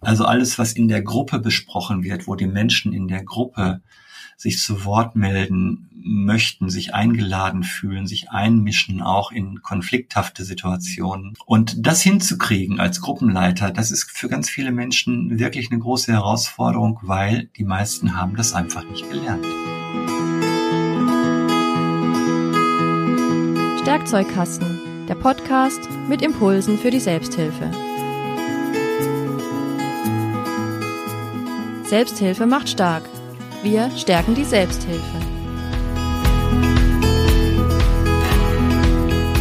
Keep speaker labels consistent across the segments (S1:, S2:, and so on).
S1: Also alles, was in der Gruppe besprochen wird, wo die Menschen in der Gruppe sich zu Wort melden möchten, sich eingeladen fühlen, sich einmischen, auch in konflikthafte Situationen. Und das hinzukriegen als Gruppenleiter, das ist für ganz viele Menschen wirklich eine große Herausforderung, weil die meisten haben das einfach nicht gelernt.
S2: Werkzeugkasten, der Podcast mit Impulsen für die Selbsthilfe. Selbsthilfe macht stark. Wir stärken die Selbsthilfe.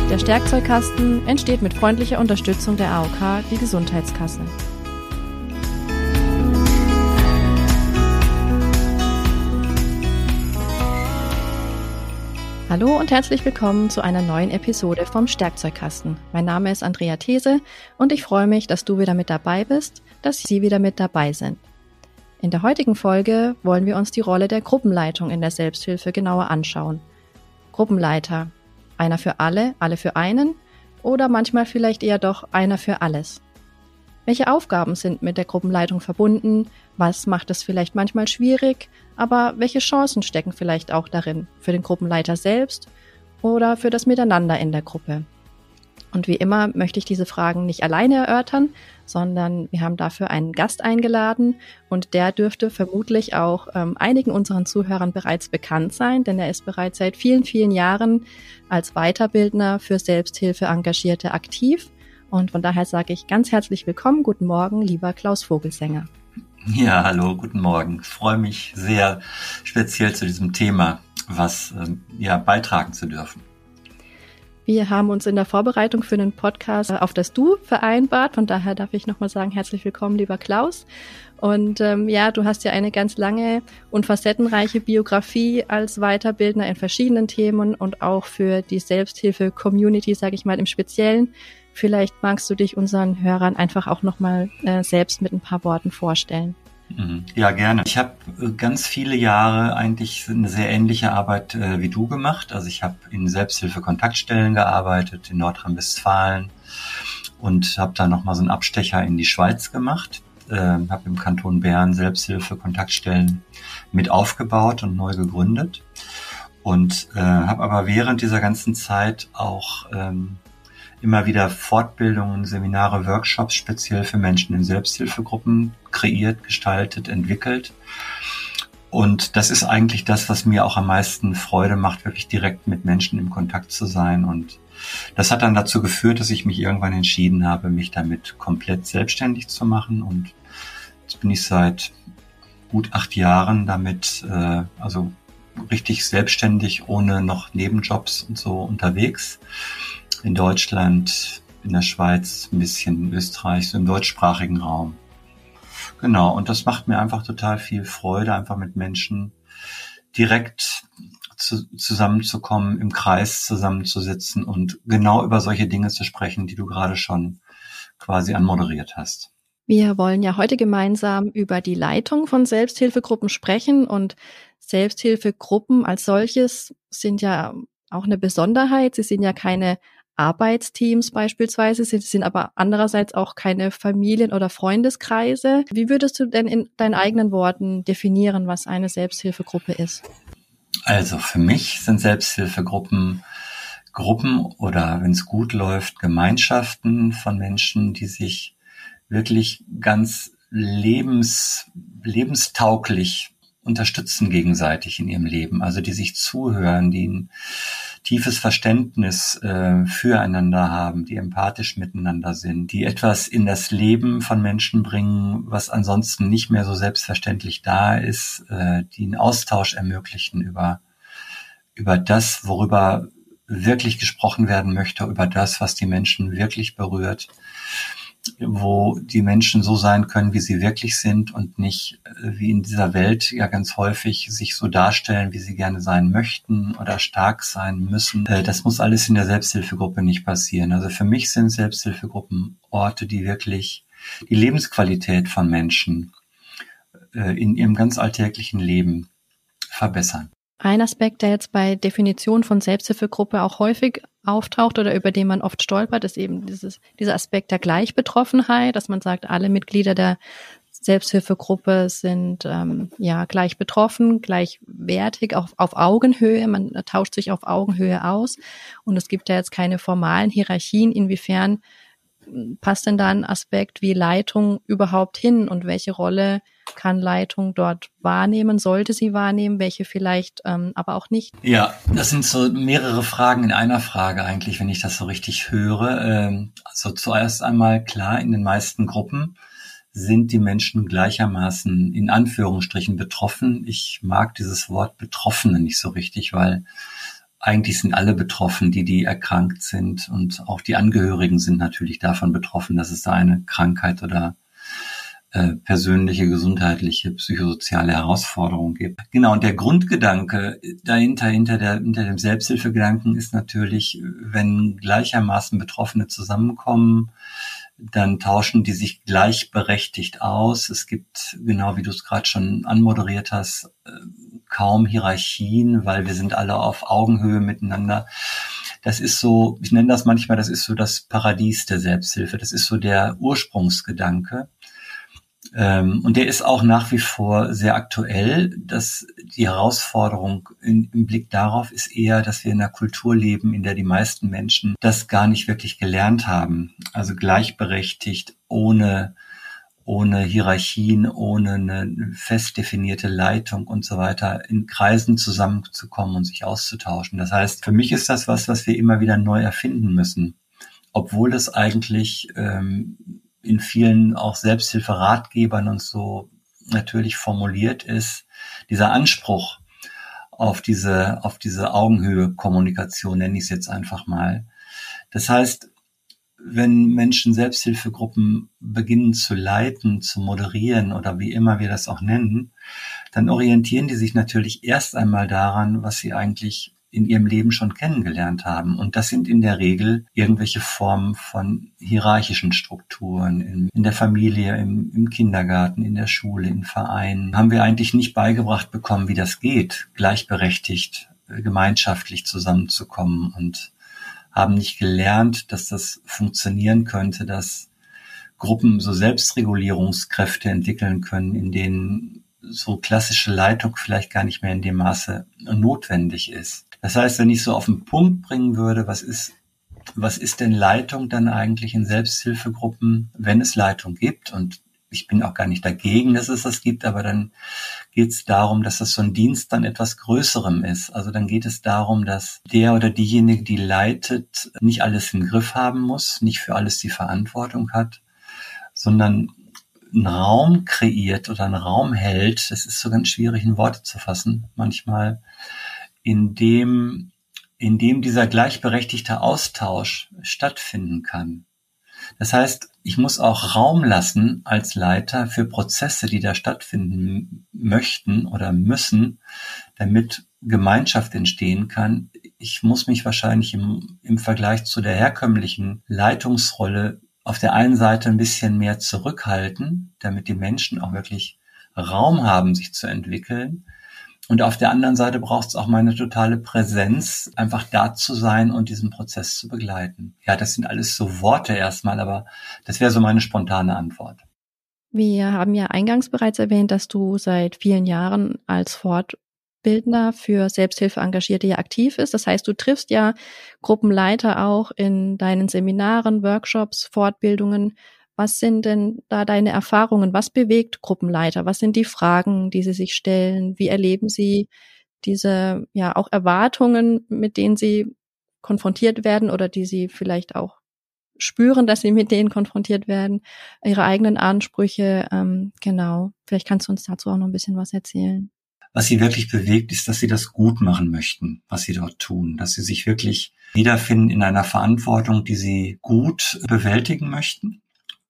S2: Der Stärkzeugkasten entsteht mit freundlicher Unterstützung der AOK, die Gesundheitskasse. Hallo und herzlich willkommen zu einer neuen Episode vom Stärkzeugkasten. Mein Name ist Andrea These und ich freue mich, dass du wieder mit dabei bist, dass Sie wieder mit dabei sind. In der heutigen Folge wollen wir uns die Rolle der Gruppenleitung in der Selbsthilfe genauer anschauen. Gruppenleiter. Einer für alle, alle für einen oder manchmal vielleicht eher doch einer für alles. Welche Aufgaben sind mit der Gruppenleitung verbunden? Was macht es vielleicht manchmal schwierig? Aber welche Chancen stecken vielleicht auch darin? Für den Gruppenleiter selbst oder für das Miteinander in der Gruppe? Und wie immer möchte ich diese Fragen nicht alleine erörtern, sondern wir haben dafür einen Gast eingeladen und der dürfte vermutlich auch ähm, einigen unseren Zuhörern bereits bekannt sein, denn er ist bereits seit vielen, vielen Jahren als Weiterbildner für Selbsthilfe Engagierte aktiv und von daher sage ich ganz herzlich willkommen, guten Morgen, lieber Klaus Vogelsänger.
S1: Ja, hallo, guten Morgen. Ich freue mich sehr speziell zu diesem Thema was ähm, ja beitragen zu dürfen.
S2: Wir haben uns in der Vorbereitung für den Podcast auf das Du vereinbart. Von daher darf ich nochmal sagen, herzlich willkommen, lieber Klaus. Und ähm, ja, du hast ja eine ganz lange und facettenreiche Biografie als Weiterbildner in verschiedenen Themen und auch für die Selbsthilfe-Community, sage ich mal im Speziellen. Vielleicht magst du dich unseren Hörern einfach auch nochmal äh, selbst mit ein paar Worten vorstellen.
S1: Ja, gerne. Ich habe äh, ganz viele Jahre eigentlich eine sehr ähnliche Arbeit äh, wie du gemacht. Also ich habe in Selbsthilfe-Kontaktstellen gearbeitet in Nordrhein-Westfalen und habe da nochmal so einen Abstecher in die Schweiz gemacht. Äh, habe im Kanton Bern Selbsthilfe-Kontaktstellen mit aufgebaut und neu gegründet. Und äh, habe aber während dieser ganzen Zeit auch ähm, immer wieder Fortbildungen, Seminare, Workshops speziell für Menschen in Selbsthilfegruppen kreiert, gestaltet, entwickelt. Und das ist eigentlich das, was mir auch am meisten Freude macht, wirklich direkt mit Menschen im Kontakt zu sein. Und das hat dann dazu geführt, dass ich mich irgendwann entschieden habe, mich damit komplett selbstständig zu machen. Und jetzt bin ich seit gut acht Jahren damit, äh, also richtig selbstständig, ohne noch Nebenjobs und so unterwegs in Deutschland, in der Schweiz, ein bisschen Österreich, so im deutschsprachigen Raum. Genau, und das macht mir einfach total viel Freude, einfach mit Menschen direkt zu, zusammenzukommen, im Kreis zusammenzusitzen und genau über solche Dinge zu sprechen, die du gerade schon quasi anmoderiert hast.
S2: Wir wollen ja heute gemeinsam über die Leitung von Selbsthilfegruppen sprechen und Selbsthilfegruppen als solches sind ja auch eine Besonderheit. Sie sind ja keine Arbeitsteams beispielsweise, sind, sind aber andererseits auch keine Familien- oder Freundeskreise. Wie würdest du denn in deinen eigenen Worten definieren, was eine Selbsthilfegruppe ist?
S1: Also für mich sind Selbsthilfegruppen Gruppen oder wenn es gut läuft, Gemeinschaften von Menschen, die sich wirklich ganz lebens, lebenstauglich unterstützen gegenseitig in ihrem Leben, also die sich zuhören, die tiefes Verständnis äh, füreinander haben, die empathisch miteinander sind, die etwas in das Leben von Menschen bringen, was ansonsten nicht mehr so selbstverständlich da ist, äh, die einen Austausch ermöglichen über über das, worüber wirklich gesprochen werden möchte, über das, was die Menschen wirklich berührt wo die Menschen so sein können, wie sie wirklich sind und nicht äh, wie in dieser Welt ja ganz häufig sich so darstellen, wie sie gerne sein möchten oder stark sein müssen. Äh, das muss alles in der Selbsthilfegruppe nicht passieren. Also für mich sind Selbsthilfegruppen Orte, die wirklich die Lebensqualität von Menschen äh, in ihrem ganz alltäglichen Leben verbessern.
S2: Ein Aspekt, der jetzt bei Definition von Selbsthilfegruppe auch häufig auftaucht oder über den man oft stolpert, ist eben dieses, dieser Aspekt der Gleichbetroffenheit, dass man sagt, alle Mitglieder der Selbsthilfegruppe sind ähm, ja gleich betroffen, gleichwertig, auch auf Augenhöhe. Man tauscht sich auf Augenhöhe aus und es gibt ja jetzt keine formalen Hierarchien. Inwiefern passt denn da ein Aspekt wie Leitung überhaupt hin und welche Rolle kann Leitung dort wahrnehmen, sollte sie wahrnehmen, welche vielleicht ähm, aber auch nicht?
S1: Ja, das sind so mehrere Fragen in einer Frage eigentlich, wenn ich das so richtig höre. Ähm, also zuerst einmal klar, in den meisten Gruppen sind die Menschen gleichermaßen in Anführungsstrichen betroffen. Ich mag dieses Wort Betroffene nicht so richtig, weil eigentlich sind alle betroffen, die, die erkrankt sind und auch die Angehörigen sind natürlich davon betroffen, dass es da eine Krankheit oder äh, persönliche, gesundheitliche, psychosoziale Herausforderung gibt. Genau, und der Grundgedanke dahinter, hinter, der, hinter dem Selbsthilfegedanken ist natürlich, wenn gleichermaßen Betroffene zusammenkommen, dann tauschen die sich gleichberechtigt aus. Es gibt, genau wie du es gerade schon anmoderiert hast, kaum Hierarchien, weil wir sind alle auf Augenhöhe miteinander. Das ist so, ich nenne das manchmal, das ist so das Paradies der Selbsthilfe. Das ist so der Ursprungsgedanke. Ähm, und der ist auch nach wie vor sehr aktuell. Dass die Herausforderung in, im Blick darauf ist eher, dass wir in einer Kultur leben, in der die meisten Menschen das gar nicht wirklich gelernt haben. Also gleichberechtigt, ohne ohne Hierarchien, ohne eine fest definierte Leitung und so weiter, in Kreisen zusammenzukommen und sich auszutauschen. Das heißt, für mich ist das was, was wir immer wieder neu erfinden müssen, obwohl es eigentlich ähm, in vielen auch Selbsthilferatgebern und so natürlich formuliert ist, dieser Anspruch auf diese, auf diese Augenhöhe-Kommunikation, nenne ich es jetzt einfach mal. Das heißt, wenn Menschen Selbsthilfegruppen beginnen zu leiten, zu moderieren oder wie immer wir das auch nennen, dann orientieren die sich natürlich erst einmal daran, was sie eigentlich in ihrem Leben schon kennengelernt haben. Und das sind in der Regel irgendwelche Formen von hierarchischen Strukturen in, in der Familie, im, im, Kindergarten, in der Schule, in Vereinen. Haben wir eigentlich nicht beigebracht bekommen, wie das geht, gleichberechtigt, äh, gemeinschaftlich zusammenzukommen und haben nicht gelernt, dass das funktionieren könnte, dass Gruppen so Selbstregulierungskräfte entwickeln können, in denen so klassische Leitung vielleicht gar nicht mehr in dem Maße notwendig ist. Das heißt, wenn ich so auf den Punkt bringen würde, was ist, was ist denn Leitung dann eigentlich in Selbsthilfegruppen, wenn es Leitung gibt? Und ich bin auch gar nicht dagegen, dass es das gibt, aber dann geht es darum, dass das so ein Dienst dann etwas Größerem ist. Also dann geht es darum, dass der oder diejenige, die leitet, nicht alles im Griff haben muss, nicht für alles die Verantwortung hat, sondern einen Raum kreiert oder einen Raum hält, das ist so ganz schwierig in Worte zu fassen, manchmal, in dem, in dem dieser gleichberechtigte Austausch stattfinden kann. Das heißt, ich muss auch Raum lassen als Leiter für Prozesse, die da stattfinden möchten oder müssen, damit Gemeinschaft entstehen kann. Ich muss mich wahrscheinlich im, im Vergleich zu der herkömmlichen Leitungsrolle auf der einen Seite ein bisschen mehr zurückhalten, damit die Menschen auch wirklich Raum haben, sich zu entwickeln. Und auf der anderen Seite braucht es auch meine totale Präsenz, einfach da zu sein und diesen Prozess zu begleiten. Ja, das sind alles so Worte erstmal, aber das wäre so meine spontane Antwort.
S2: Wir haben ja eingangs bereits erwähnt, dass du seit vielen Jahren als Fort Bildner für Selbsthilfe Engagierte ja aktiv ist. Das heißt, du triffst ja Gruppenleiter auch in deinen Seminaren, Workshops, Fortbildungen. Was sind denn da deine Erfahrungen? Was bewegt Gruppenleiter? Was sind die Fragen, die sie sich stellen? Wie erleben sie diese, ja, auch Erwartungen, mit denen sie konfrontiert werden oder die sie vielleicht auch spüren, dass sie mit denen konfrontiert werden, ihre eigenen Ansprüche, ähm, genau. Vielleicht kannst du uns dazu auch noch ein bisschen was erzählen
S1: was sie wirklich bewegt, ist, dass sie das gut machen möchten, was sie dort tun, dass sie sich wirklich wiederfinden in einer Verantwortung, die sie gut bewältigen möchten.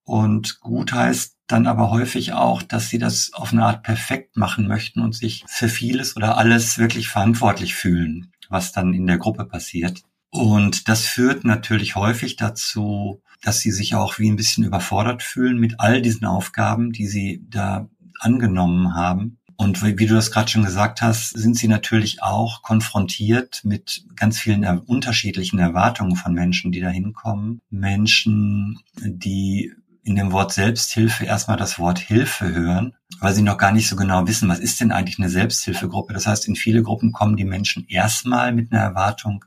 S1: Und gut heißt dann aber häufig auch, dass sie das auf eine Art perfekt machen möchten und sich für vieles oder alles wirklich verantwortlich fühlen, was dann in der Gruppe passiert. Und das führt natürlich häufig dazu, dass sie sich auch wie ein bisschen überfordert fühlen mit all diesen Aufgaben, die sie da angenommen haben Und wie, du das gerade schon gesagt hast, sind sie natürlich auch konfrontiert mit ganz vielen er unterschiedlichen Erwartungen von Menschen, die da hinkommen. Menschen, die in dem Wort Selbsthilfe erstmal das Wort Hilfe hören, weil sie noch gar nicht so genau wissen, was ist denn eigentlich eine Selbsthilfegruppe. Das heißt, in viele Gruppen kommen die Menschen erstmal mit einer Erwartung,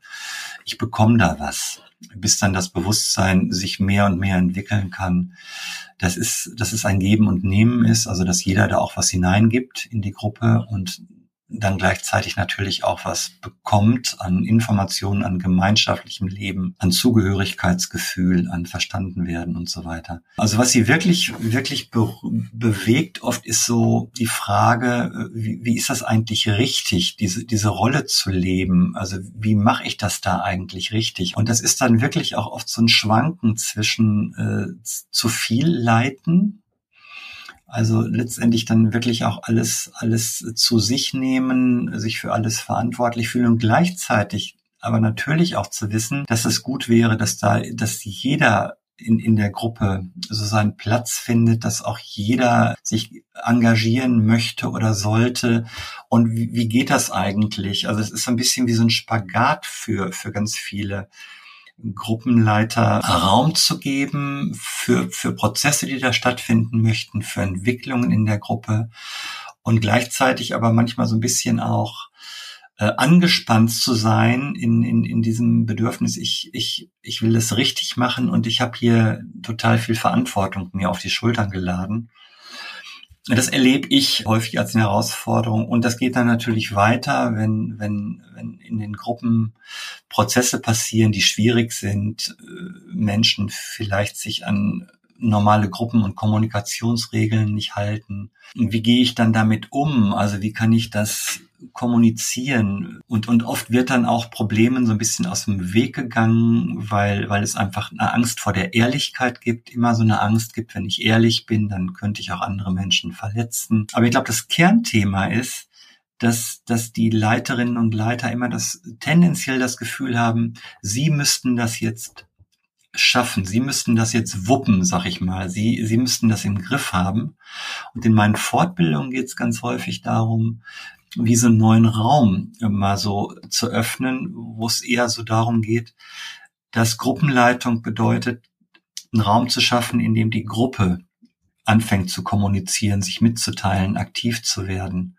S1: ich bekomme da was, bis dann das Bewusstsein sich mehr und mehr entwickeln kann. Das ist, dass es ein Geben und Nehmen ist, also dass jeder da auch was hineingibt in die Gruppe und dann gleichzeitig natürlich auch was bekommt an Informationen, an gemeinschaftlichem Leben, an Zugehörigkeitsgefühl, an verstanden werden und so weiter. Also was sie wirklich, wirklich be bewegt oft ist so die Frage, wie, wie ist das eigentlich richtig, diese, diese Rolle zu leben? Also wie mache ich das da eigentlich richtig? Und das ist dann wirklich auch oft so ein Schwanken zwischen äh, zu viel leiten also letztendlich dann wirklich auch alles, alles zu sich nehmen, sich für alles verantwortlich fühlen und gleichzeitig aber natürlich auch zu wissen, dass es gut wäre, dass da, dass jeder in, in der Gruppe so seinen Platz findet, dass auch jeder sich engagieren möchte oder sollte. Und wie, wie geht das eigentlich? Also es ist ein bisschen wie so ein Spagat für, für ganz viele. Gruppenleiter Raum zu geben für, für Prozesse, die da stattfinden möchten, für Entwicklungen in der Gruppe und gleichzeitig aber manchmal so ein bisschen auch äh, angespannt zu sein in, in, in diesem Bedürfnis, ich, ich, ich will es richtig machen und ich habe hier total viel Verantwortung mir auf die Schultern geladen. Das erlebe ich häufig als eine Herausforderung und das geht dann natürlich weiter, wenn, wenn, wenn in den Gruppen Prozesse passieren, die schwierig sind, äh, Menschen vielleicht sich an normale Gruppen- und Kommunikationsregeln nicht halten. Wie gehe ich dann damit um? Also wie kann ich das kommunizieren? Und, und oft wird dann auch Problemen so ein bisschen aus dem Weg gegangen, weil, weil es einfach eine Angst vor der Ehrlichkeit gibt, immer so eine Angst gibt, wenn ich ehrlich bin, dann könnte ich auch andere Menschen verletzen. Aber ich glaube, das Kernthema ist, dass, dass die Leiterinnen und Leiter immer das tendenziell das Gefühl haben, sie müssten das jetzt schaffen. Sie müssten das jetzt wuppen, sag ich mal. Sie, sie müssten das im Griff haben. Und in meinen Fortbildungen geht es ganz häufig darum, wie so einen neuen Raum mal so zu öffnen, wo es eher so darum geht, dass Gruppenleitung bedeutet, einen Raum zu schaffen, in dem die Gruppe anfängt zu kommunizieren, sich mitzuteilen, aktiv zu werden.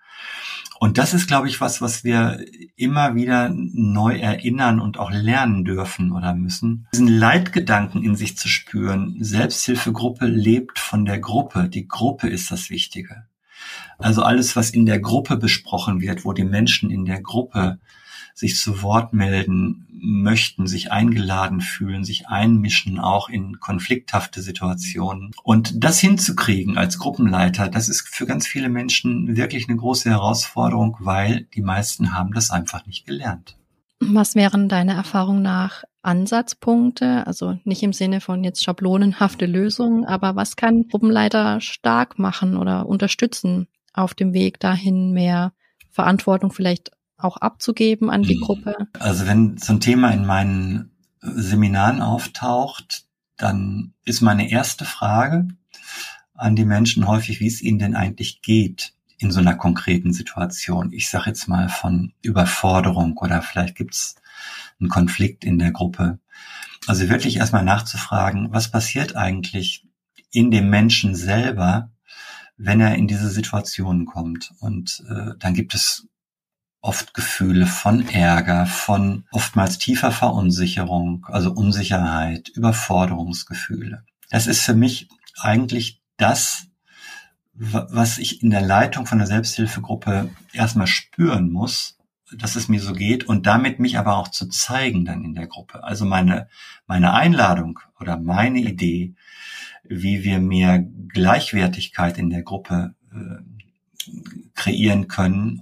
S1: Und das ist, glaube ich, was, was wir immer wieder neu erinnern und auch lernen dürfen oder müssen. Diesen Leitgedanken in sich zu spüren. Selbsthilfegruppe lebt von der Gruppe. Die Gruppe ist das Wichtige. Also alles, was in der Gruppe besprochen wird, wo die Menschen in der Gruppe sich zu Wort melden möchten, sich eingeladen fühlen, sich einmischen, auch in konflikthafte Situationen. Und das hinzukriegen als Gruppenleiter, das ist für ganz viele Menschen wirklich eine große Herausforderung, weil die meisten haben das einfach nicht gelernt.
S2: Was wären deiner Erfahrung nach Ansatzpunkte? Also nicht im Sinne von jetzt schablonenhafte Lösungen, aber was kann Gruppenleiter stark machen oder unterstützen auf dem Weg dahin, mehr Verantwortung vielleicht auch abzugeben an die hm. Gruppe?
S1: Also wenn so ein Thema in meinen Seminaren auftaucht, dann ist meine erste Frage an die Menschen häufig, wie es ihnen denn eigentlich geht in so einer konkreten Situation. Ich sage jetzt mal von Überforderung oder vielleicht gibt es einen Konflikt in der Gruppe. Also wirklich erstmal nachzufragen, was passiert eigentlich in dem Menschen selber, wenn er in diese Situation kommt. Und äh, dann gibt es oft Gefühle von Ärger, von oftmals tiefer Verunsicherung, also Unsicherheit, Überforderungsgefühle. Das ist für mich eigentlich das, was ich in der Leitung von der Selbsthilfegruppe erstmal spüren muss, dass es mir so geht und damit mich aber auch zu zeigen dann in der Gruppe. Also meine, meine Einladung oder meine Idee, wie wir mehr Gleichwertigkeit in der Gruppe äh, kreieren können,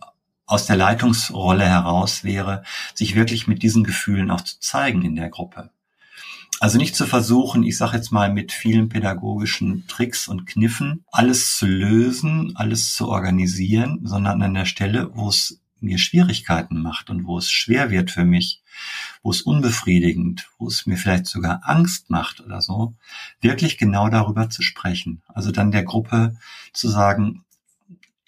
S1: aus der Leitungsrolle heraus wäre, sich wirklich mit diesen Gefühlen auch zu zeigen in der Gruppe. Also nicht zu versuchen, ich sage jetzt mal mit vielen pädagogischen Tricks und Kniffen, alles zu lösen, alles zu organisieren, sondern an der Stelle, wo es mir Schwierigkeiten macht und wo es schwer wird für mich, wo es unbefriedigend, wo es mir vielleicht sogar Angst macht oder so, wirklich genau darüber zu sprechen. Also dann der Gruppe zu sagen,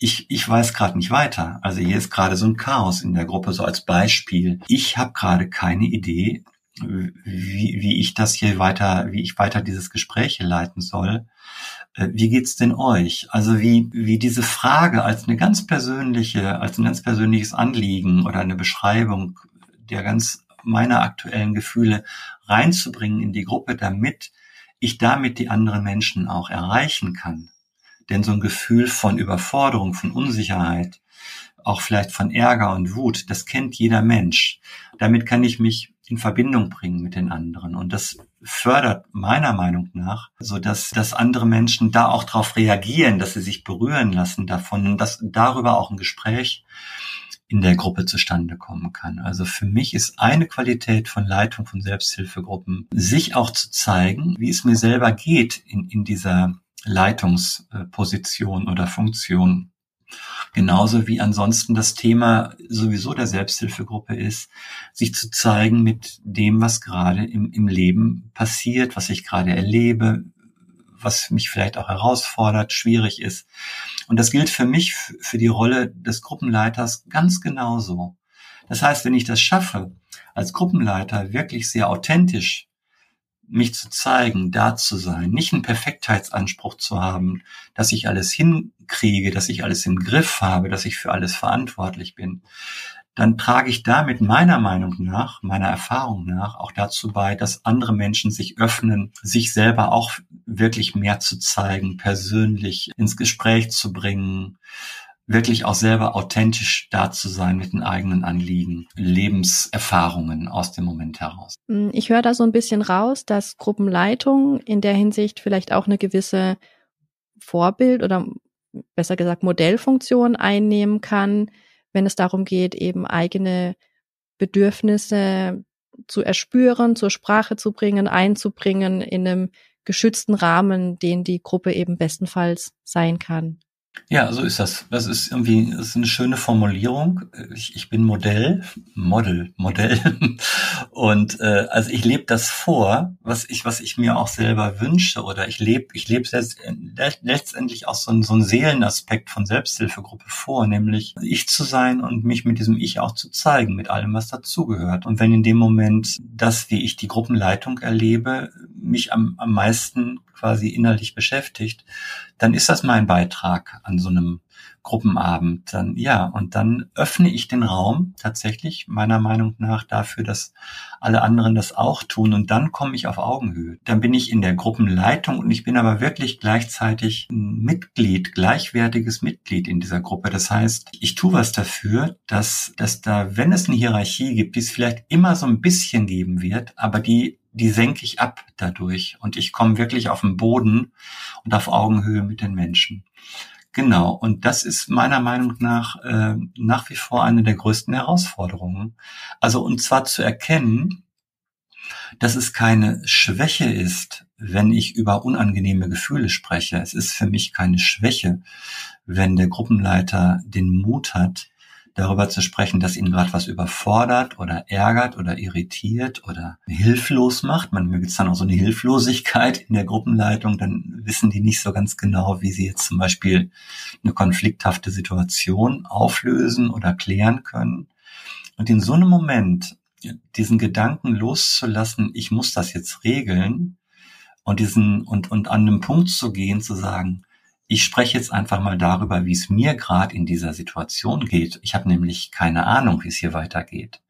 S1: ich, ich weiß gerade nicht weiter. Also hier ist gerade so ein Chaos in der Gruppe, so als Beispiel. Ich habe gerade keine Idee, wie, wie ich das hier weiter, wie ich weiter dieses Gespräch leiten soll. Äh, wie geht's denn euch? Also wie, wie diese Frage als eine ganz persönliche, als ein ganz persönliches Anliegen oder eine Beschreibung der ganz meiner aktuellen Gefühle reinzubringen in die Gruppe, damit ich damit die anderen Menschen auch erreichen kann. Denn so ein Gefühl von Überforderung, von Unsicherheit, auch vielleicht von Ärger und Wut, das kennt jeder Mensch. Damit kann ich mich in Verbindung bringen mit den anderen. Und das fördert meiner Meinung nach, so dass, dass andere Menschen da auch darauf reagieren, dass sie sich berühren lassen davon und dass darüber auch ein Gespräch in der Gruppe zustande kommen kann. Also für mich ist eine Qualität von Leitung von Selbsthilfegruppen, sich auch zu zeigen, wie es mir selber geht in, in dieser Leitungsposition oder Funktion. Genauso wie ansonsten das Thema sowieso der Selbsthilfegruppe ist, sich zu zeigen mit dem, was gerade im, im Leben passiert, was ich gerade erlebe, was mich vielleicht auch herausfordert, schwierig ist. Und das gilt für mich, für die Rolle des Gruppenleiters ganz genauso. Das heißt, wenn ich das schaffe, als Gruppenleiter wirklich sehr authentisch mich zu zeigen, da zu sein, nicht einen Perfektheitsanspruch zu haben, dass ich alles hinkriege, dass ich alles im Griff habe, dass ich für alles verantwortlich bin, dann trage ich damit meiner Meinung nach, meiner Erfahrung nach auch dazu bei, dass andere Menschen sich öffnen, sich selber auch wirklich mehr zu zeigen, persönlich ins Gespräch zu bringen, wirklich auch selber authentisch da zu sein mit den eigenen Anliegen, Lebenserfahrungen aus dem Moment heraus.
S2: Hm, ich höre da so ein bisschen raus, dass Gruppenleitung in der Hinsicht vielleicht auch eine gewisse Vorbild oder besser gesagt Modellfunktion einnehmen kann, wenn es darum geht, eben eigene Bedürfnisse zu erspüren, zur Sprache zu bringen, einzubringen in einem geschützten Rahmen, den die Gruppe eben bestenfalls sein kann.
S1: Ja, so ist das. Das ist irgendwie das ist eine schöne Formulierung. Ich, ich bin Modell, Model, Modell. Und äh, also ich lebe das vor, was ich, was ich mir auch selber wünsche. Oder ich lebe, ich lebe letztendlich auch so, ein, so einen Seelenaspekt von Selbsthilfegruppe vor, nämlich ich zu sein und mich mit diesem Ich auch zu zeigen, mit allem, was dazugehört. Und wenn in dem Moment das, wie ich die Gruppenleitung erlebe, mich am, am meisten quasi innerlich beschäftigt, dann ist das mein Beitrag an so einem Gruppenabend. Dann, ja, und dann öffne ich den Raum tatsächlich meiner Meinung nach dafür, dass alle anderen das auch tun. Und dann komme ich auf Augenhöhe. Dann bin ich in der Gruppenleitung und ich bin aber wirklich gleichzeitig ein Mitglied, gleichwertiges Mitglied in dieser Gruppe. Das heißt, ich tue was dafür, dass, dass da, wenn es eine Hierarchie gibt, die es vielleicht immer so ein bisschen geben wird, aber die die senke ich ab dadurch und ich komme wirklich auf den Boden und auf Augenhöhe mit den Menschen. Genau, und das ist meiner Meinung nach äh, nach wie vor eine der größten Herausforderungen. Also und zwar zu erkennen, dass es keine Schwäche ist, wenn ich über unangenehme Gefühle spreche. Es ist für mich keine Schwäche, wenn der Gruppenleiter den Mut hat, darüber zu sprechen, dass ihn gerade was überfordert oder ärgert oder irritiert oder hilflos macht. Manchmal gibt es dann auch so eine Hilflosigkeit in der Gruppenleitung, dann wissen die nicht so ganz genau, wie sie jetzt zum Beispiel eine konflikthafte Situation auflösen oder klären können. Und in so einem Moment diesen Gedanken loszulassen, ich muss das jetzt regeln und diesen und und an einem Punkt zu gehen, zu sagen, ich spreche jetzt einfach mal darüber, wie es mir gerade in dieser Situation geht. Ich habe nämlich keine Ahnung, wie es hier weitergeht.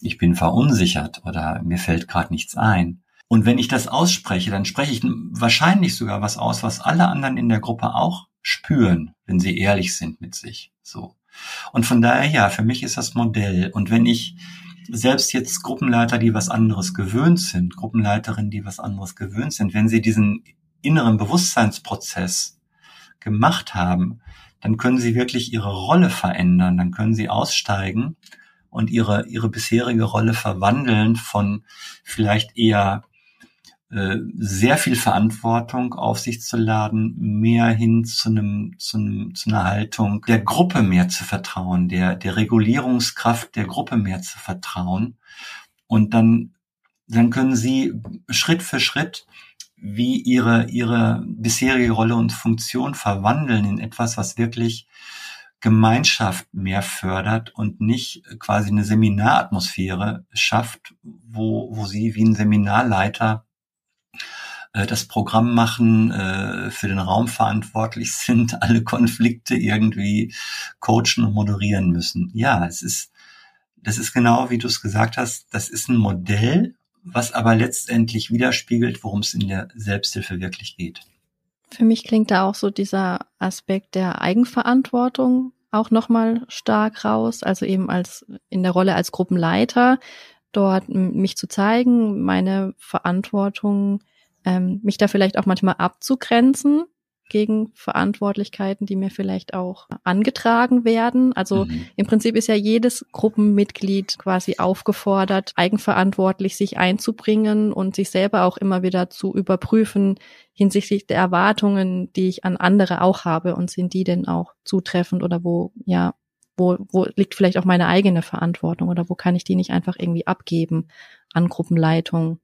S1: Ich bin verunsichert oder mir fällt gerade nichts ein. Und wenn ich das ausspreche, dann spreche ich wahrscheinlich sogar was aus, was alle anderen in der Gruppe auch spüren, wenn sie ehrlich sind mit sich. So. Und von daher, ja, für mich ist das Modell. Und wenn ich selbst jetzt Gruppenleiter, die was anderes gewöhnt sind, Gruppenleiterinnen, die was anderes gewöhnt sind, wenn sie diesen inneren Bewusstseinsprozess gemacht haben, dann können sie wirklich ihre Rolle verändern, dann können sie aussteigen und ihre, ihre bisherige Rolle verwandeln von vielleicht eher äh, sehr viel Verantwortung auf sich zu laden, mehr hin zu einem, zu einem, zu einer Haltung der Gruppe mehr zu vertrauen, der, der Regulierungskraft der Gruppe mehr zu vertrauen. Und dann, dann können sie Schritt für Schritt wie ihre, ihre bisherige Rolle und Funktion verwandeln in etwas, was wirklich Gemeinschaft mehr fördert und nicht quasi eine Seminaratmosphäre schafft, wo, wo sie wie ein Seminarleiter äh, das Programm machen, äh, für den Raum verantwortlich sind, alle Konflikte irgendwie coachen und moderieren müssen. Ja, es ist, das ist genau wie du es gesagt hast, das ist ein Modell, was aber letztendlich widerspiegelt, worum es in der Selbsthilfe wirklich geht.
S2: Für mich klingt da auch so dieser Aspekt der Eigenverantwortung auch nochmal stark raus, also eben als in der Rolle als Gruppenleiter dort mich zu zeigen, meine Verantwortung ähm, mich da vielleicht auch manchmal abzugrenzen gegen Verantwortlichkeiten, die mir vielleicht auch angetragen werden. Also mhm. im Prinzip ist ja jedes Gruppenmitglied quasi aufgefordert, eigenverantwortlich sich einzubringen und sich selber auch immer wieder zu überprüfen hinsichtlich der Erwartungen, die ich an andere auch habe und sind die denn auch zutreffend oder wo, ja, wo, wo liegt vielleicht auch meine eigene Verantwortung oder wo kann ich die nicht einfach irgendwie abgeben an Gruppenleitung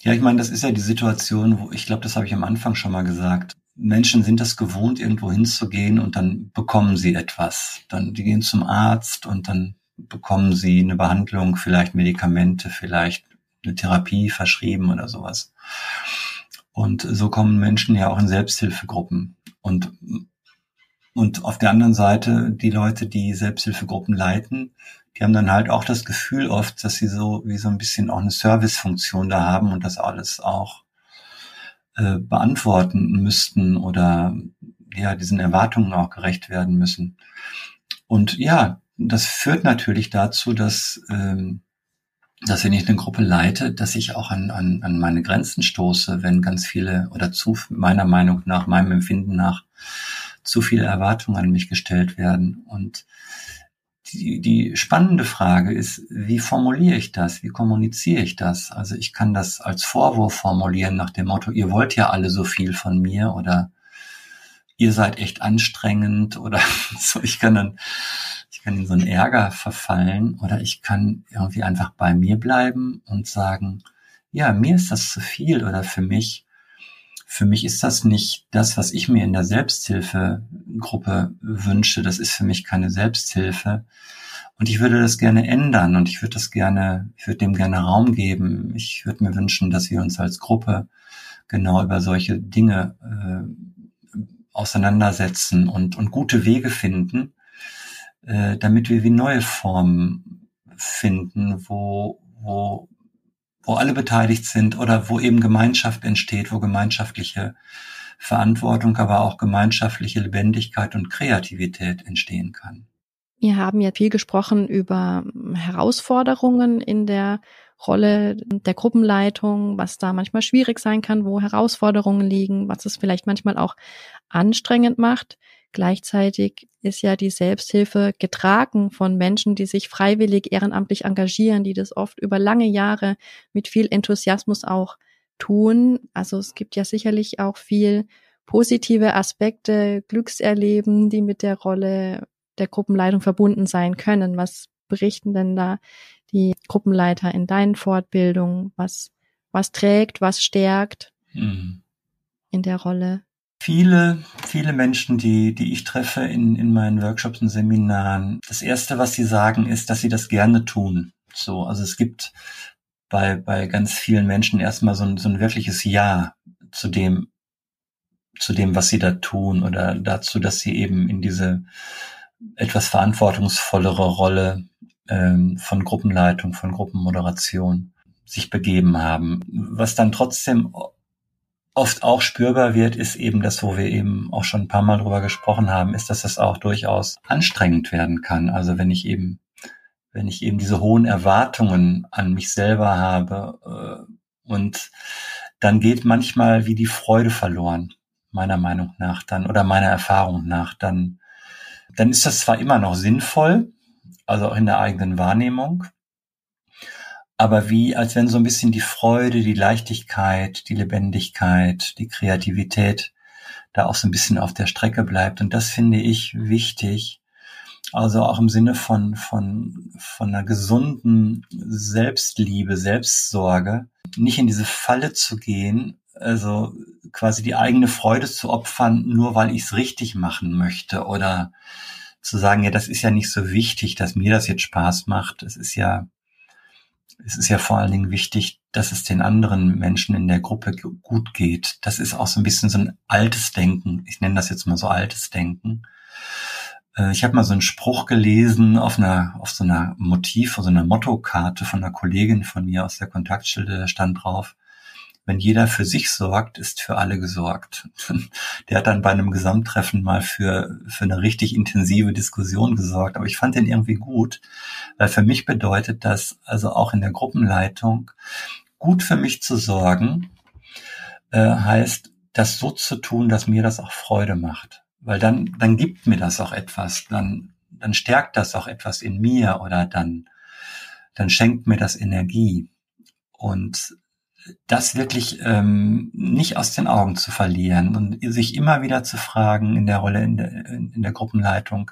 S1: ja, ich meine, das ist ja die Situation, wo ich glaube, das habe ich am Anfang schon mal gesagt. Menschen sind das gewohnt, irgendwo hinzugehen und dann bekommen sie etwas. Dann die gehen zum Arzt und dann bekommen sie eine Behandlung, vielleicht Medikamente, vielleicht eine Therapie verschrieben oder sowas. Und so kommen Menschen ja auch in Selbsthilfegruppen. Und, und auf der anderen Seite die Leute, die Selbsthilfegruppen leiten, die haben dann halt auch das Gefühl oft, dass sie so wie so ein bisschen auch eine Servicefunktion da haben und das alles auch äh, beantworten müssten oder ja diesen Erwartungen auch gerecht werden müssen. Und ja, das führt natürlich dazu, dass ähm, dass wenn ich eine Gruppe leite, dass ich auch an, an, an meine Grenzen stoße, wenn ganz viele oder zu meiner Meinung nach, meinem Empfinden nach, zu viele Erwartungen an mich gestellt werden. Und die, die spannende Frage ist, wie formuliere ich das? Wie kommuniziere ich das? Also ich kann das als Vorwurf formulieren nach dem Motto, ihr wollt ja alle so viel von mir oder ihr seid echt anstrengend oder so. Ich kann dann, ich kann in so einen Ärger verfallen oder ich kann irgendwie einfach bei mir bleiben und sagen, ja, mir ist das zu viel oder für mich für mich ist das nicht das, was ich mir in der Selbsthilfegruppe wünsche. Das ist für mich keine Selbsthilfe. Und ich würde das gerne ändern und ich würde das gerne, ich würde dem gerne Raum geben. Ich würde mir wünschen, dass wir uns als Gruppe genau über solche Dinge äh, auseinandersetzen und, und gute Wege finden, äh, damit wir wie neue Formen finden, wo, wo wo alle beteiligt sind oder wo eben Gemeinschaft entsteht, wo gemeinschaftliche Verantwortung, aber auch gemeinschaftliche Lebendigkeit und Kreativität entstehen kann.
S2: Wir haben ja viel gesprochen über Herausforderungen in der Rolle der Gruppenleitung, was da manchmal schwierig sein kann, wo Herausforderungen liegen, was es vielleicht manchmal auch anstrengend macht. Gleichzeitig ist ja die Selbsthilfe getragen von Menschen, die sich freiwillig ehrenamtlich engagieren, die das oft über lange Jahre mit viel Enthusiasmus auch tun. Also es gibt ja sicherlich auch viel positive Aspekte, Glückserleben, die mit der Rolle der Gruppenleitung verbunden sein können. Was berichten denn da die Gruppenleiter in deinen Fortbildungen? Was, was trägt, was stärkt mhm. in der Rolle?
S1: Viele, viele Menschen, die, die ich treffe in, in meinen Workshops und Seminaren, das erste, was sie sagen, ist, dass sie das gerne tun. So, also es gibt bei, bei ganz vielen Menschen erstmal so ein, so ein wirkliches Ja zu dem, zu dem, was sie da tun oder dazu, dass sie eben in diese etwas verantwortungsvollere Rolle ähm, von Gruppenleitung, von Gruppenmoderation sich begeben haben. Was dann trotzdem oft auch spürbar wird, ist eben das, wo wir eben auch schon ein paar Mal drüber gesprochen haben, ist, dass das auch durchaus anstrengend werden kann. Also wenn ich eben, wenn ich eben diese hohen Erwartungen an mich selber habe äh, und dann geht manchmal wie die Freude verloren, meiner Meinung nach dann oder meiner Erfahrung nach, dann, dann ist das zwar immer noch sinnvoll, also auch in der eigenen Wahrnehmung, aber wie, als wenn so ein bisschen die Freude, die Leichtigkeit, die Lebendigkeit, die Kreativität da auch so ein bisschen auf der Strecke bleibt. Und das finde ich wichtig. Also auch im Sinne von, von, von einer gesunden Selbstliebe, Selbstsorge, nicht in diese Falle zu gehen, also quasi die eigene Freude zu opfern, nur weil ich es richtig machen möchte oder zu sagen, ja, das ist ja nicht so wichtig, dass mir das jetzt Spaß macht. Es ist ja, es ist ja vor allen Dingen wichtig, dass es den anderen Menschen in der Gruppe gut geht. Das ist auch so ein bisschen so ein altes Denken. Ich nenne das jetzt mal so altes Denken. Äh, ich habe mal so einen Spruch gelesen auf einer, auf so einer Motiv, auf so einer Mottokarte von einer Kollegin von mir aus der Kontaktstelle, da stand drauf, wenn jeder für sich sorgt, ist für alle gesorgt. Der hat dann bei einem Gesamttreffen mal für, für eine richtig intensive Diskussion gesorgt. Aber ich fand den irgendwie gut, weil für mich bedeutet das also auch in der Gruppenleitung, gut für mich zu sorgen, äh, heißt, das so zu tun, dass mir das auch Freude macht. Weil dann, dann gibt mir das auch etwas, dann, dann stärkt das auch etwas in mir oder dann, dann schenkt mir das Energie. Und das wirklich ähm, nicht aus den Augen zu verlieren und sich immer wieder zu fragen in der Rolle in der, in der Gruppenleitung,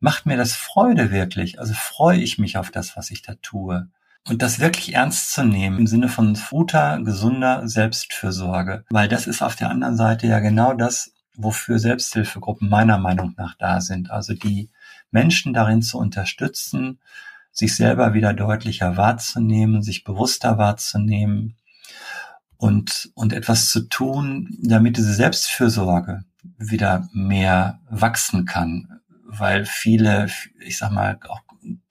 S1: macht mir das Freude wirklich? Also freue ich mich auf das, was ich da tue? Und das wirklich ernst zu nehmen im Sinne von guter, gesunder Selbstfürsorge. Weil das ist auf der anderen Seite ja genau das, wofür Selbsthilfegruppen meiner Meinung nach da sind. Also die Menschen darin zu unterstützen, sich selber wieder deutlicher wahrzunehmen, sich bewusster wahrzunehmen, und, und etwas zu tun, damit diese Selbstfürsorge wieder mehr wachsen kann, weil viele, ich sag mal, auch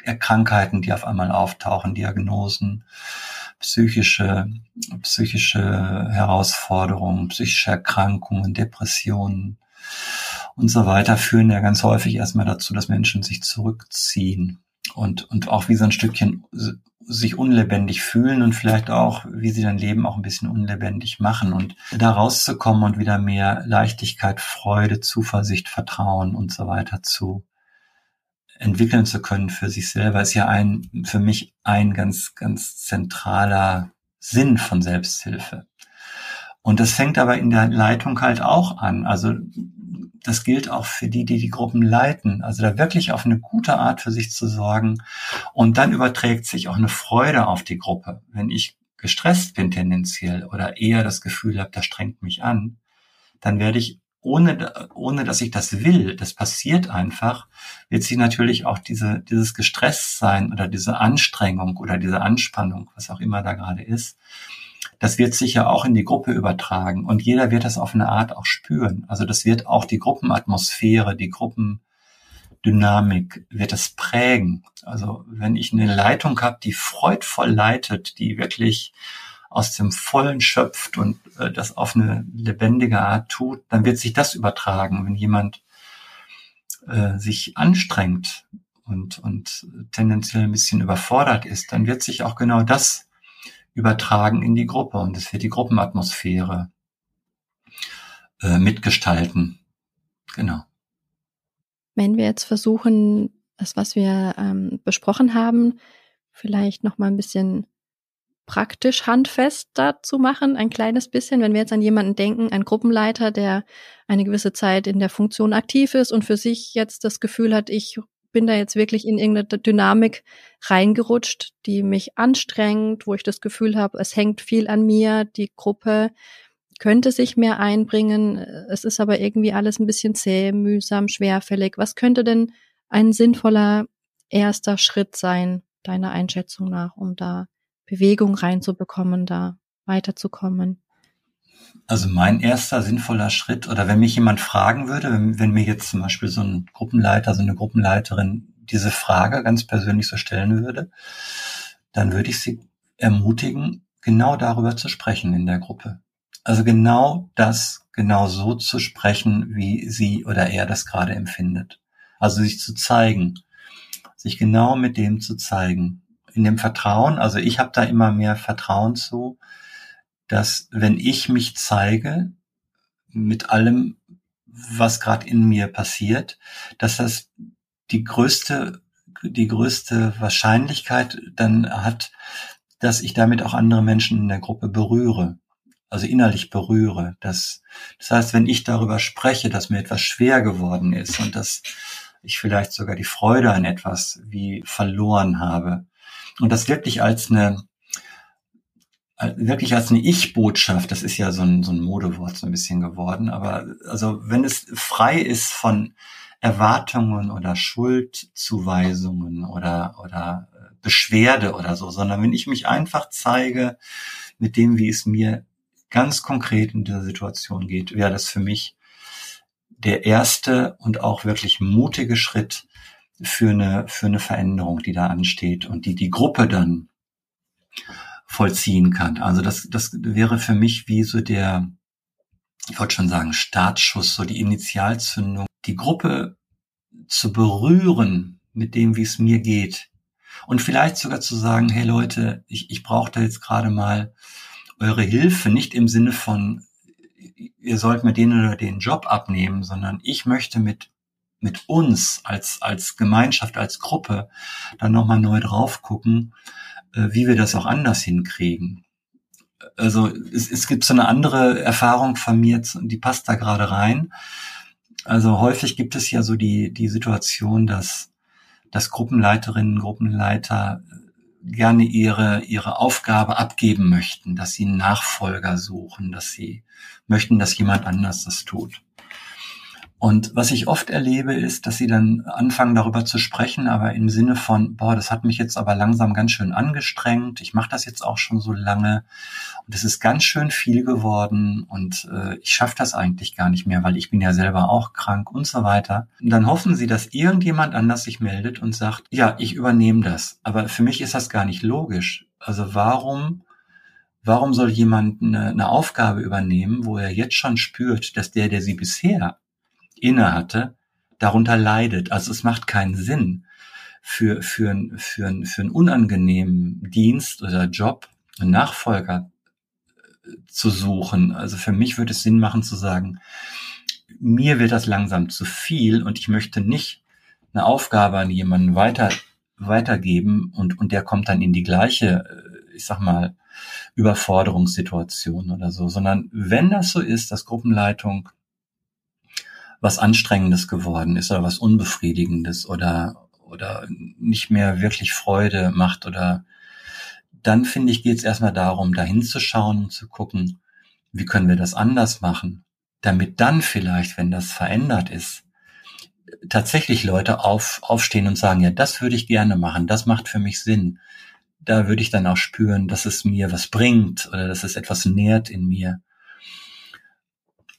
S1: Erkrankheiten, die auf einmal auftauchen, Diagnosen, psychische, psychische Herausforderungen, psychische Erkrankungen, Depressionen und so weiter führen ja ganz häufig erstmal dazu, dass Menschen sich zurückziehen und, und auch wie so ein Stückchen sich unlebendig fühlen und vielleicht auch, wie sie dein Leben auch ein bisschen unlebendig machen und da rauszukommen und wieder mehr Leichtigkeit, Freude, Zuversicht, Vertrauen und so weiter zu entwickeln zu können für sich selber, ist ja ein, für mich ein ganz, ganz zentraler Sinn von Selbsthilfe. Und das fängt aber in der Leitung halt auch an. Also das gilt auch für die, die die Gruppen leiten. Also da wirklich auf eine gute Art für sich zu sorgen. Und dann überträgt sich auch eine Freude auf die Gruppe. Wenn ich gestresst bin tendenziell oder eher das Gefühl habe, das strengt mich an, dann werde ich ohne, ohne dass ich das will, das passiert einfach, wird sich natürlich auch diese, dieses Gestresstsein oder diese Anstrengung oder diese Anspannung, was auch immer da gerade ist, das wird sich ja auch in die Gruppe übertragen und jeder wird das auf eine Art auch spüren. Also das wird auch die Gruppenatmosphäre, die Gruppendynamik wird es prägen. Also wenn ich eine Leitung habe, die freudvoll leitet, die wirklich aus dem Vollen schöpft und äh, das auf eine lebendige Art tut, dann wird sich das übertragen. Wenn jemand äh, sich anstrengt und, und tendenziell ein bisschen überfordert ist, dann wird sich auch genau das übertragen in die Gruppe und es wird die Gruppenatmosphäre äh, mitgestalten. Genau.
S2: Wenn wir jetzt versuchen, das, was wir ähm, besprochen haben, vielleicht noch mal ein bisschen praktisch handfest dazu machen, ein kleines bisschen, wenn wir jetzt an jemanden denken, einen Gruppenleiter, der eine gewisse Zeit in der Funktion aktiv ist und für sich jetzt das Gefühl hat, ich bin da jetzt wirklich in irgendeine Dynamik reingerutscht, die mich anstrengt, wo ich das Gefühl habe, es hängt viel an mir, die Gruppe könnte sich mehr einbringen, es ist aber irgendwie alles ein bisschen zäh, mühsam, schwerfällig. Was könnte denn ein sinnvoller erster Schritt sein, deiner Einschätzung nach, um da Bewegung reinzubekommen, da weiterzukommen?
S1: Also mein erster sinnvoller Schritt, oder wenn mich jemand fragen würde, wenn, wenn, mir jetzt zum Beispiel so ein Gruppenleiter, so eine Gruppenleiterin diese Frage ganz persönlich so stellen würde, dann würde ich sie ermutigen, genau darüber zu sprechen in der Gruppe. Also genau das, genau so zu sprechen, wie sie oder er das gerade empfindet. Also sich zu zeigen, sich genau mit dem zu zeigen. In dem Vertrauen, also ich habe da immer mehr Vertrauen zu, dass wenn ich mich zeige mit allem, was gerade in mir passiert, dass das die größte, die größte Wahrscheinlichkeit dann hat, dass ich damit auch andere Menschen in der Gruppe berühre, also innerlich berühre. Das, das heißt, wenn ich darüber spreche, dass mir etwas schwer geworden ist und dass ich vielleicht sogar die Freude an etwas wie verloren habe und das wirklich als eine wirklich als eine Ich-Botschaft, das ist ja so ein, so ein Modewort so ein bisschen geworden, aber also wenn es frei ist von Erwartungen oder Schuldzuweisungen oder, oder Beschwerde oder so, sondern wenn ich mich einfach zeige mit dem, wie es mir ganz konkret in dieser Situation geht, wäre das für mich der erste und auch wirklich mutige Schritt für eine, für eine Veränderung, die da ansteht und die die Gruppe dann vollziehen kann. Also das, das wäre für mich wie so der, ich wollte schon sagen, Startschuss, so die Initialzündung, die Gruppe zu berühren mit dem, wie es mir geht. Und vielleicht sogar zu sagen, hey Leute, ich, ich brauche da jetzt gerade mal eure Hilfe, nicht im Sinne von, ihr sollt mir den oder den Job abnehmen, sondern ich möchte mit mit uns als als Gemeinschaft, als Gruppe dann nochmal neu drauf gucken, wie wir das auch anders hinkriegen. Also es, es gibt so eine andere Erfahrung von mir, die passt da gerade rein. Also häufig gibt es ja so die, die Situation, dass, dass Gruppenleiterinnen, Gruppenleiter gerne ihre, ihre Aufgabe abgeben möchten, dass sie einen Nachfolger suchen, dass sie möchten, dass jemand anders das tut. Und was ich oft erlebe, ist, dass sie dann anfangen darüber zu sprechen, aber im Sinne von, boah, das hat mich jetzt aber langsam ganz schön angestrengt. Ich mache das jetzt auch schon so lange und es ist ganz schön viel geworden und äh, ich schaffe das eigentlich gar nicht mehr, weil ich bin ja selber auch krank und so weiter. Und dann hoffen sie, dass irgendjemand anders sich meldet und sagt, ja, ich übernehme das. Aber für mich ist das gar nicht logisch. Also warum Warum soll jemand eine, eine Aufgabe übernehmen, wo er jetzt schon spürt, dass der, der sie bisher innehatte, darunter leidet. Also es macht keinen Sinn für, für, für, für einen unangenehmen Dienst oder Job einen Nachfolger äh, zu suchen. Also für mich würde es Sinn machen zu sagen, mir wird das langsam zu viel und ich möchte nicht eine Aufgabe an jemanden weiter, weitergeben und, und der kommt dann in die gleiche, äh, ich sag mal, Überforderungssituation oder so, sondern wenn das so ist, dass Gruppenleitung was Anstrengendes geworden ist oder was Unbefriedigendes oder, oder nicht mehr wirklich Freude macht oder dann finde ich, geht es erstmal darum, da hinzuschauen und zu gucken, wie können wir das anders machen, damit dann vielleicht, wenn das verändert ist, tatsächlich Leute auf, aufstehen und sagen, ja, das würde ich gerne machen, das macht für mich Sinn. Da würde ich dann auch spüren, dass es mir was bringt oder dass es etwas nährt in mir.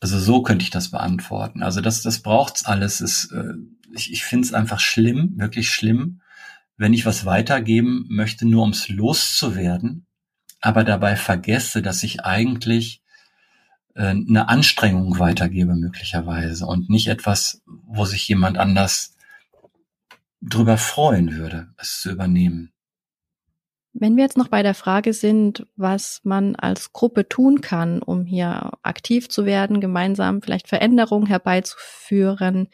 S1: Also so könnte ich das beantworten. Also das, das braucht's alles. Ist, äh, ich ich finde es einfach schlimm, wirklich schlimm, wenn ich was weitergeben möchte, nur ums loszuwerden, aber dabei vergesse, dass ich eigentlich äh, eine Anstrengung weitergebe möglicherweise und nicht etwas, wo sich jemand anders drüber freuen würde, es zu übernehmen.
S2: Wenn wir jetzt noch bei der Frage sind, was man als Gruppe tun kann, um hier aktiv zu werden, gemeinsam vielleicht Veränderungen herbeizuführen,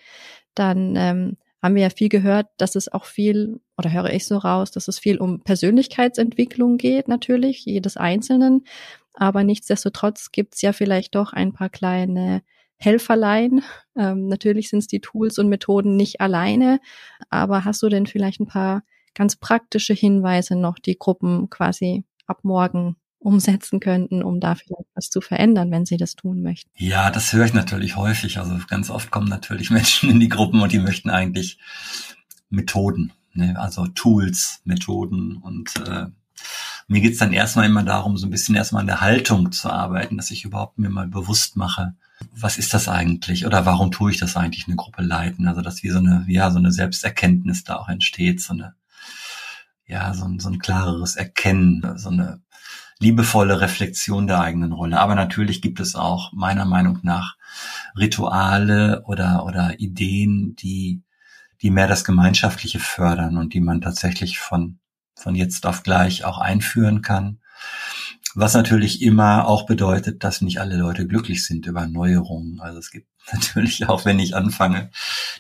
S2: dann ähm, haben wir ja viel gehört, dass es auch viel, oder höre ich so raus, dass es viel um Persönlichkeitsentwicklung geht, natürlich, jedes Einzelnen. Aber nichtsdestotrotz gibt's ja vielleicht doch ein paar kleine Helferlein. Ähm, natürlich sind es die Tools und Methoden nicht alleine, aber hast du denn vielleicht ein paar ganz praktische Hinweise noch, die Gruppen quasi ab morgen umsetzen könnten, um da vielleicht was zu verändern, wenn sie das tun möchten.
S1: Ja, das höre ich natürlich häufig. Also ganz oft kommen natürlich Menschen in die Gruppen und die möchten eigentlich Methoden, ne? also Tools, Methoden und äh, mir geht's dann erstmal immer darum, so ein bisschen erstmal an der Haltung zu arbeiten, dass ich überhaupt mir mal bewusst mache, was ist das eigentlich oder warum tue ich das eigentlich, eine Gruppe leiten? Also dass wie so eine, ja, so eine Selbsterkenntnis da auch entsteht, so eine ja, so ein, so ein klareres Erkennen, so eine liebevolle Reflexion der eigenen Rolle. Aber natürlich gibt es auch meiner Meinung nach Rituale oder, oder Ideen, die, die mehr das Gemeinschaftliche fördern und die man tatsächlich von, von jetzt auf gleich auch einführen kann. Was natürlich immer auch bedeutet, dass nicht alle Leute glücklich sind über Neuerungen. Also es gibt natürlich auch, wenn ich anfange,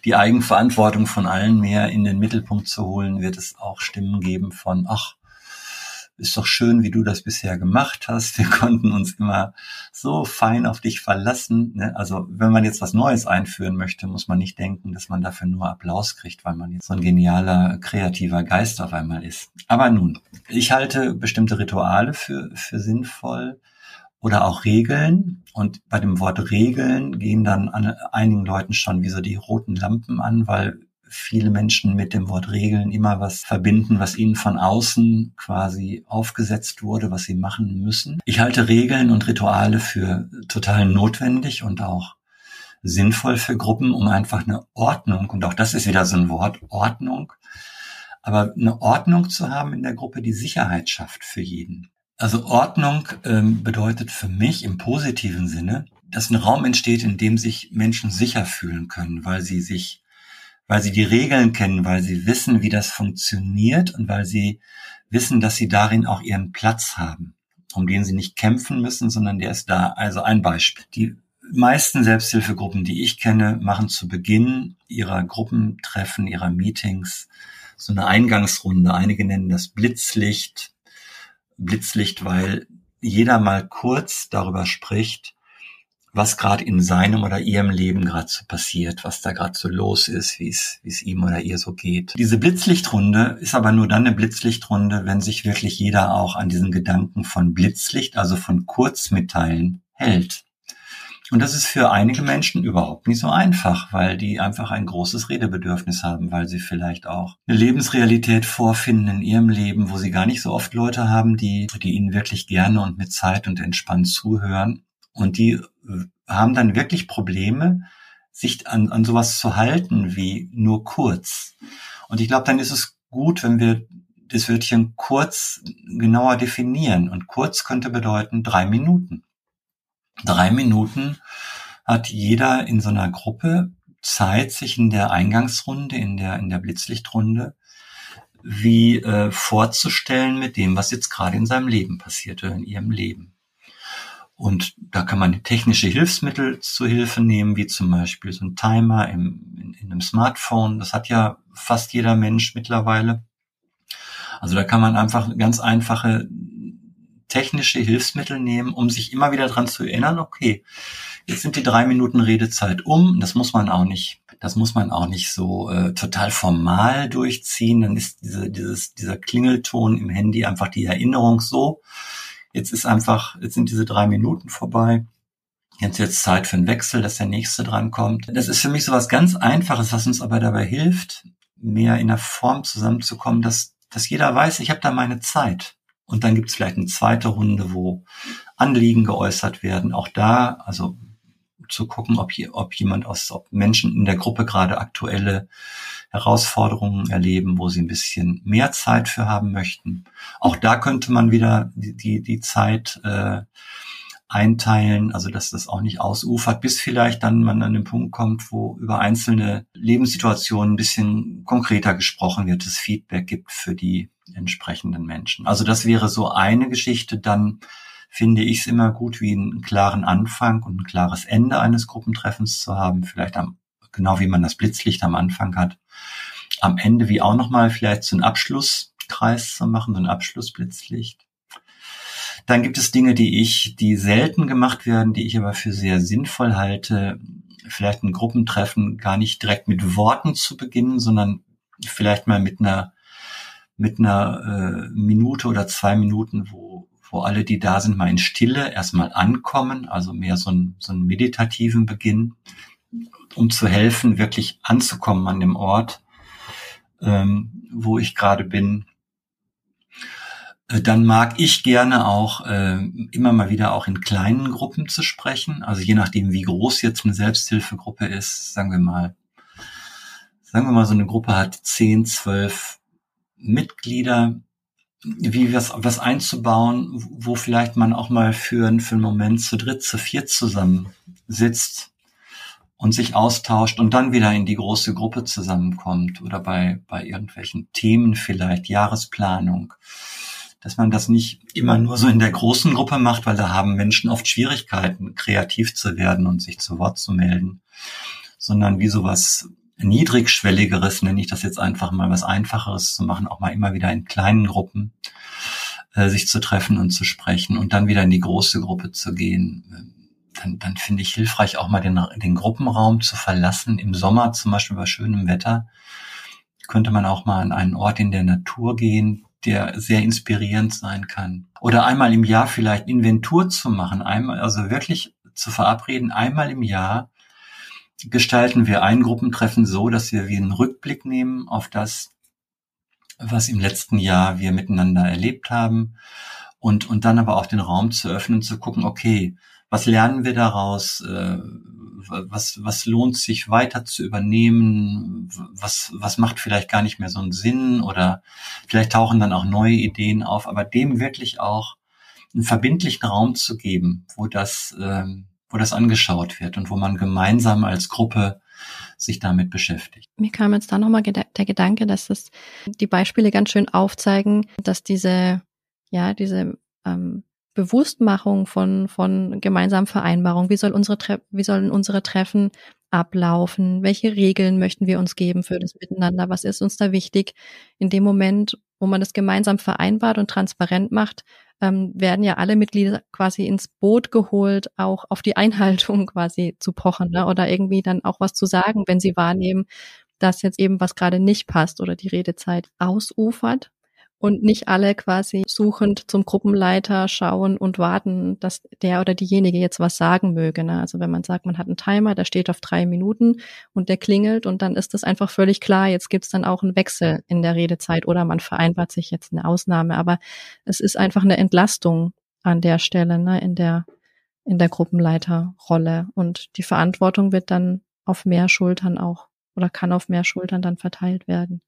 S1: die Eigenverantwortung von allen mehr in den Mittelpunkt zu holen, wird es auch Stimmen geben von, ach, ist doch schön, wie du das bisher gemacht hast. Wir konnten uns immer so fein auf dich verlassen. Ne? Also wenn man jetzt was Neues einführen möchte, muss man nicht denken, dass man dafür nur Applaus kriegt, weil man jetzt so ein genialer, kreativer Geist auf einmal ist. Aber nun, ich halte bestimmte Rituale für, für sinnvoll oder auch Regeln. Und bei dem Wort Regeln gehen dann an einigen Leuten schon wie so die roten Lampen an, weil viele Menschen mit dem Wort Regeln immer was verbinden, was ihnen von außen quasi aufgesetzt wurde, was sie machen müssen. Ich halte Regeln und Rituale für total notwendig und auch sinnvoll für Gruppen, um einfach eine Ordnung, und auch das ist wieder so ein Wort, Ordnung, aber eine Ordnung zu haben in der Gruppe, die Sicherheit schafft für jeden. Also Ordnung ähm, bedeutet für mich im positiven Sinne, dass ein Raum entsteht, in dem sich Menschen sicher fühlen können, weil sie sich weil sie die Regeln kennen, weil sie wissen, wie das funktioniert und weil sie wissen, dass sie darin auch ihren Platz haben, um den sie nicht kämpfen müssen, sondern der ist da. Also ein Beispiel. Die meisten Selbsthilfegruppen, die ich kenne, machen zu Beginn ihrer Gruppentreffen, ihrer Meetings so eine Eingangsrunde. Einige nennen das Blitzlicht. Blitzlicht, weil jeder mal kurz darüber spricht, was gerade in seinem oder ihrem Leben gerade so passiert, was da gerade so los ist, wie es wie es ihm oder ihr so geht. Diese Blitzlichtrunde ist aber nur dann eine Blitzlichtrunde, wenn sich wirklich jeder auch an diesen Gedanken von Blitzlicht, also von Kurzmitteilen hält. Und das ist für einige Menschen überhaupt nicht so einfach, weil die einfach ein großes Redebedürfnis haben, weil sie vielleicht auch eine Lebensrealität vorfinden in ihrem Leben, wo sie gar nicht so oft Leute haben, die, die ihnen wirklich gerne und mit Zeit und entspannt zuhören. Und die haben dann wirklich Probleme, sich an, an sowas zu halten wie nur kurz. Und ich glaube, dann ist es gut, wenn wir das Wörtchen kurz genauer definieren. Und kurz könnte bedeuten drei Minuten. Drei Minuten hat jeder in so einer Gruppe Zeit, sich in der Eingangsrunde, in der, in der Blitzlichtrunde, wie äh, vorzustellen mit dem, was jetzt gerade in seinem Leben passiert oder in ihrem Leben. Und da kann man technische Hilfsmittel zu Hilfe nehmen, wie zum Beispiel so ein Timer im, in, in einem Smartphone. Das hat ja fast jeder Mensch mittlerweile. Also da kann man einfach ganz einfache technische Hilfsmittel nehmen, um sich immer wieder dran zu erinnern, okay, jetzt sind die drei Minuten Redezeit um. Das muss man auch nicht, das muss man auch nicht so äh, total formal durchziehen. Dann ist diese, dieses, dieser Klingelton im Handy einfach die Erinnerung so, Jetzt ist einfach, jetzt sind diese drei Minuten vorbei. Jetzt jetzt Zeit für einen Wechsel, dass der nächste drankommt. Das ist für mich so was ganz Einfaches, was uns aber dabei hilft, mehr in der Form zusammenzukommen, dass, dass jeder weiß, ich habe da meine Zeit. Und dann gibt es vielleicht eine zweite Runde, wo Anliegen geäußert werden. Auch da, also zu gucken, ob, hier, ob jemand aus, ob Menschen in der Gruppe gerade aktuelle Herausforderungen erleben, wo sie ein bisschen mehr Zeit für haben möchten. Auch da könnte man wieder die, die, die Zeit äh, einteilen, also dass das auch nicht ausufert, bis vielleicht dann man an den Punkt kommt, wo über einzelne Lebenssituationen ein bisschen konkreter gesprochen wird, es Feedback gibt für die entsprechenden Menschen. Also das wäre so eine Geschichte. Dann finde ich es immer gut, wie einen klaren Anfang und ein klares Ende eines Gruppentreffens zu haben, vielleicht am, genau wie man das Blitzlicht am Anfang hat, am Ende wie auch nochmal vielleicht so einen Abschlusskreis zu machen, so ein Abschlussblitzlicht. Dann gibt es Dinge, die ich, die selten gemacht werden, die ich aber für sehr sinnvoll halte, vielleicht ein Gruppentreffen gar nicht direkt mit Worten zu beginnen, sondern vielleicht mal mit einer mit einer äh, Minute oder zwei Minuten, wo wo alle, die da sind, mal in Stille erstmal ankommen, also mehr so, ein, so einen meditativen Beginn, um zu helfen, wirklich anzukommen an dem Ort, ähm, wo ich gerade bin. Äh, dann mag ich gerne auch äh, immer mal wieder auch in kleinen Gruppen zu sprechen. Also je nachdem, wie groß jetzt eine Selbsthilfegruppe ist, sagen wir mal, sagen wir mal, so eine Gruppe hat zehn, zwölf Mitglieder, wie was, was einzubauen, wo vielleicht man auch mal für, für einen Moment zu dritt, zu viert zusammen sitzt und sich austauscht und dann wieder in die große Gruppe zusammenkommt oder bei, bei irgendwelchen Themen vielleicht, Jahresplanung, dass man das nicht immer nur so in der großen Gruppe macht, weil da haben Menschen oft Schwierigkeiten, kreativ zu werden und sich zu Wort zu melden, sondern wie sowas niedrigschwelligeres, nenne ich das jetzt einfach mal, was einfacheres zu machen, auch mal immer wieder in kleinen Gruppen, äh, sich zu treffen und zu sprechen und dann wieder in die große Gruppe zu gehen. Dann, dann finde ich hilfreich, auch mal den, den Gruppenraum zu verlassen. Im Sommer zum Beispiel bei schönem Wetter könnte man auch mal an einen Ort in der Natur gehen, der sehr inspirierend sein kann. Oder einmal im Jahr vielleicht Inventur zu machen, einmal, also wirklich zu verabreden, einmal im Jahr gestalten wir ein Gruppentreffen so, dass wir wie einen Rückblick nehmen auf das, was im letzten Jahr wir miteinander erlebt haben und, und dann aber auch den Raum zu öffnen, zu gucken, okay, was lernen wir daraus, äh, was, was lohnt sich weiter zu übernehmen, was, was macht vielleicht gar nicht mehr so einen Sinn? Oder vielleicht tauchen dann auch neue Ideen auf, aber dem wirklich auch einen verbindlichen Raum zu geben, wo das, ähm, wo das angeschaut wird und wo man gemeinsam als Gruppe sich damit beschäftigt.
S2: Mir kam jetzt da nochmal der Gedanke, dass das die Beispiele ganz schön aufzeigen, dass diese, ja, diese ähm, Bewusstmachung von, von gemeinsamen Vereinbarungen, wie soll unsere, Tre wie sollen unsere Treffen ablaufen, welche Regeln möchten wir uns geben für das Miteinander, was ist uns da wichtig. In dem Moment, wo man das gemeinsam vereinbart und transparent macht, ähm, werden ja alle Mitglieder quasi ins Boot geholt, auch auf die Einhaltung quasi zu pochen ne? oder irgendwie dann auch was zu sagen, wenn sie wahrnehmen, dass jetzt eben was gerade nicht passt oder die Redezeit ausufert und nicht alle quasi suchend zum Gruppenleiter schauen und warten, dass der oder diejenige jetzt was sagen möge. Ne? Also wenn man sagt, man hat einen Timer, der steht auf drei Minuten und der klingelt und dann ist das einfach völlig klar, jetzt gibt's dann auch einen Wechsel in der Redezeit oder man vereinbart sich jetzt eine Ausnahme. Aber es ist einfach eine Entlastung an der Stelle, ne? in der in der Gruppenleiterrolle und die Verantwortung wird dann auf mehr Schultern auch oder kann auf mehr Schultern dann verteilt werden.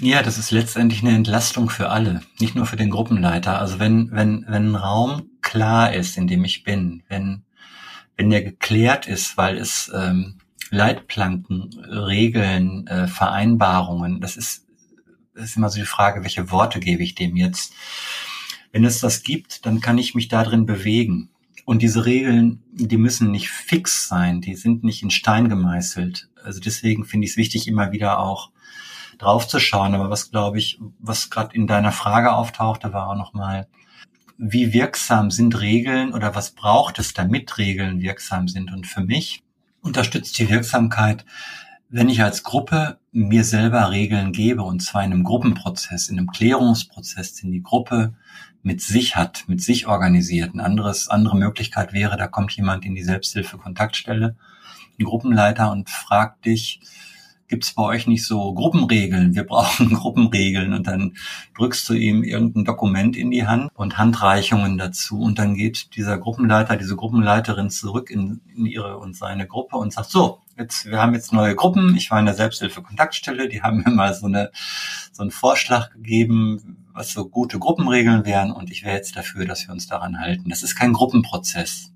S1: Ja, das ist letztendlich eine Entlastung für alle, nicht nur für den Gruppenleiter. Also wenn, wenn, wenn ein Raum klar ist, in dem ich bin, wenn, wenn der geklärt ist, weil es ähm, Leitplanken, Regeln, äh, Vereinbarungen, das ist, das ist immer so die Frage, welche Worte gebe ich dem jetzt? Wenn es das gibt, dann kann ich mich darin bewegen. Und diese Regeln, die müssen nicht fix sein, die sind nicht in Stein gemeißelt. Also deswegen finde ich es wichtig, immer wieder auch draufzuschauen. Aber was glaube ich, was gerade in deiner Frage auftauchte, war auch nochmal, wie wirksam sind Regeln oder was braucht es, damit Regeln wirksam sind? Und für mich unterstützt die Wirksamkeit, wenn ich als Gruppe mir selber Regeln gebe, und zwar in einem Gruppenprozess, in einem Klärungsprozess, den die Gruppe mit sich hat, mit sich organisiert. Ein anderes, andere Möglichkeit wäre, da kommt jemand in die Selbsthilfe-Kontaktstelle, Gruppenleiter und fragt dich, gibt es bei euch nicht so Gruppenregeln? Wir brauchen Gruppenregeln und dann drückst du ihm irgendein Dokument in die Hand und Handreichungen dazu und dann geht dieser Gruppenleiter, diese Gruppenleiterin zurück in, in ihre und seine Gruppe und sagt so, jetzt, wir haben jetzt neue Gruppen. Ich war in der Selbsthilfe-Kontaktstelle, die haben mir mal so eine, so einen Vorschlag gegeben, was so gute Gruppenregeln wären und ich wäre jetzt dafür, dass wir uns daran halten. Das ist kein Gruppenprozess.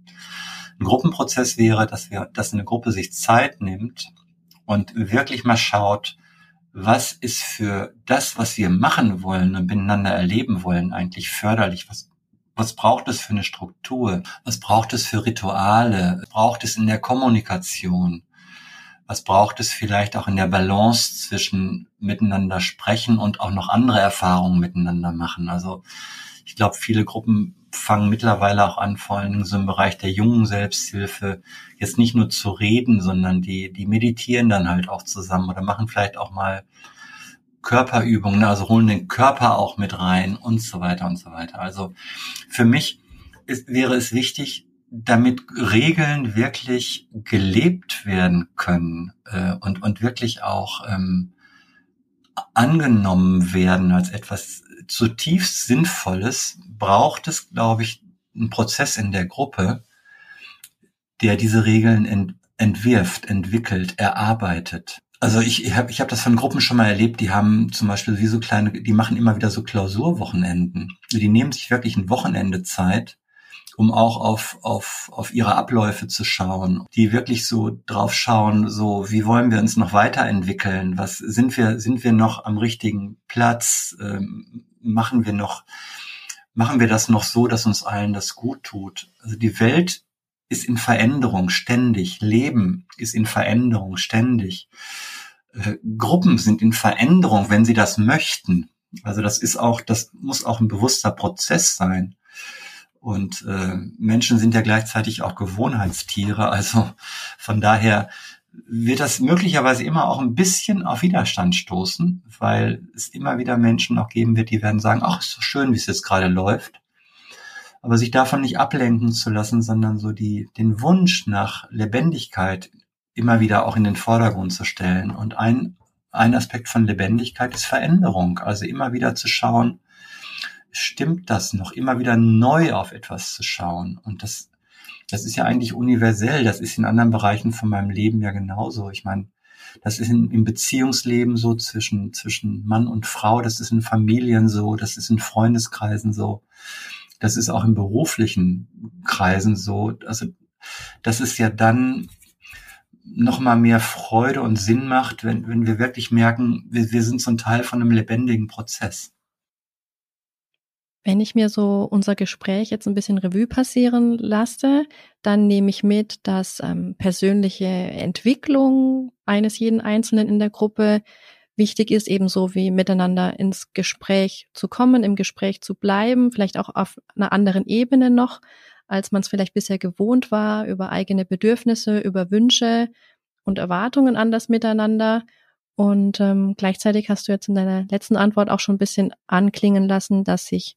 S1: Ein Gruppenprozess wäre, dass wir, dass eine Gruppe sich Zeit nimmt, und wirklich mal schaut, was ist für das, was wir machen wollen und miteinander erleben wollen, eigentlich förderlich? Was, was braucht es für eine Struktur? Was braucht es für Rituale? Was braucht es in der Kommunikation? Was braucht es vielleicht auch in der Balance zwischen miteinander sprechen und auch noch andere Erfahrungen miteinander machen? Also ich glaube, viele Gruppen fangen mittlerweile auch an, vor allem so im Bereich der jungen Selbsthilfe, jetzt nicht nur zu reden, sondern die, die meditieren dann halt auch zusammen oder machen vielleicht auch mal Körperübungen, also holen den Körper auch mit rein und so weiter und so weiter. Also für mich ist, wäre es wichtig, damit Regeln wirklich gelebt werden können äh, und, und wirklich auch ähm, angenommen werden als etwas zutiefst Sinnvolles, braucht es, glaube ich, einen Prozess in der Gruppe, der diese Regeln ent entwirft, entwickelt, erarbeitet. Also ich, ich habe ich hab das von Gruppen schon mal erlebt, die haben zum Beispiel wie so kleine, die machen immer wieder so Klausurwochenenden. Die nehmen sich wirklich ein Wochenende Zeit, um auch auf, auf, auf ihre Abläufe zu schauen, die wirklich so drauf schauen, so wie wollen wir uns noch weiterentwickeln, was sind wir, sind wir noch am richtigen Platz, ähm, machen wir noch, machen wir das noch so, dass uns allen das gut tut. Also die Welt ist in Veränderung ständig. Leben ist in Veränderung ständig. Äh, Gruppen sind in Veränderung, wenn sie das möchten. Also das ist auch, das muss auch ein bewusster Prozess sein. Und äh, Menschen sind ja gleichzeitig auch Gewohnheitstiere. Also von daher wird das möglicherweise immer auch ein bisschen auf Widerstand stoßen, weil es immer wieder Menschen auch geben wird, die werden sagen, ach, ist so schön, wie es jetzt gerade läuft. Aber sich davon nicht ablenken zu lassen, sondern so die, den Wunsch nach Lebendigkeit immer wieder auch in den Vordergrund zu stellen. Und ein, ein Aspekt von Lebendigkeit ist Veränderung. Also immer wieder zu schauen, stimmt das noch? Immer wieder neu auf etwas zu schauen. Und das, das ist ja eigentlich universell. Das ist in anderen Bereichen von meinem Leben ja genauso. Ich meine, das ist in, im Beziehungsleben so zwischen, zwischen Mann und Frau. Das ist in Familien so. Das ist in Freundeskreisen so. Das ist auch in beruflichen Kreisen so. Also, das ist ja dann noch mal mehr Freude und Sinn macht, wenn, wenn wir wirklich merken, wir, wir sind so ein Teil von einem lebendigen Prozess.
S2: Wenn ich mir so unser Gespräch jetzt ein bisschen Revue passieren lasse, dann nehme ich mit, dass ähm, persönliche Entwicklung eines jeden Einzelnen in der Gruppe wichtig ist, ebenso wie miteinander ins Gespräch zu kommen, im Gespräch zu bleiben, vielleicht auch auf einer anderen Ebene noch, als man es vielleicht bisher gewohnt war, über eigene Bedürfnisse, über Wünsche und Erwartungen an das Miteinander. Und ähm, gleichzeitig hast du jetzt in deiner letzten Antwort auch schon ein bisschen anklingen lassen, dass sich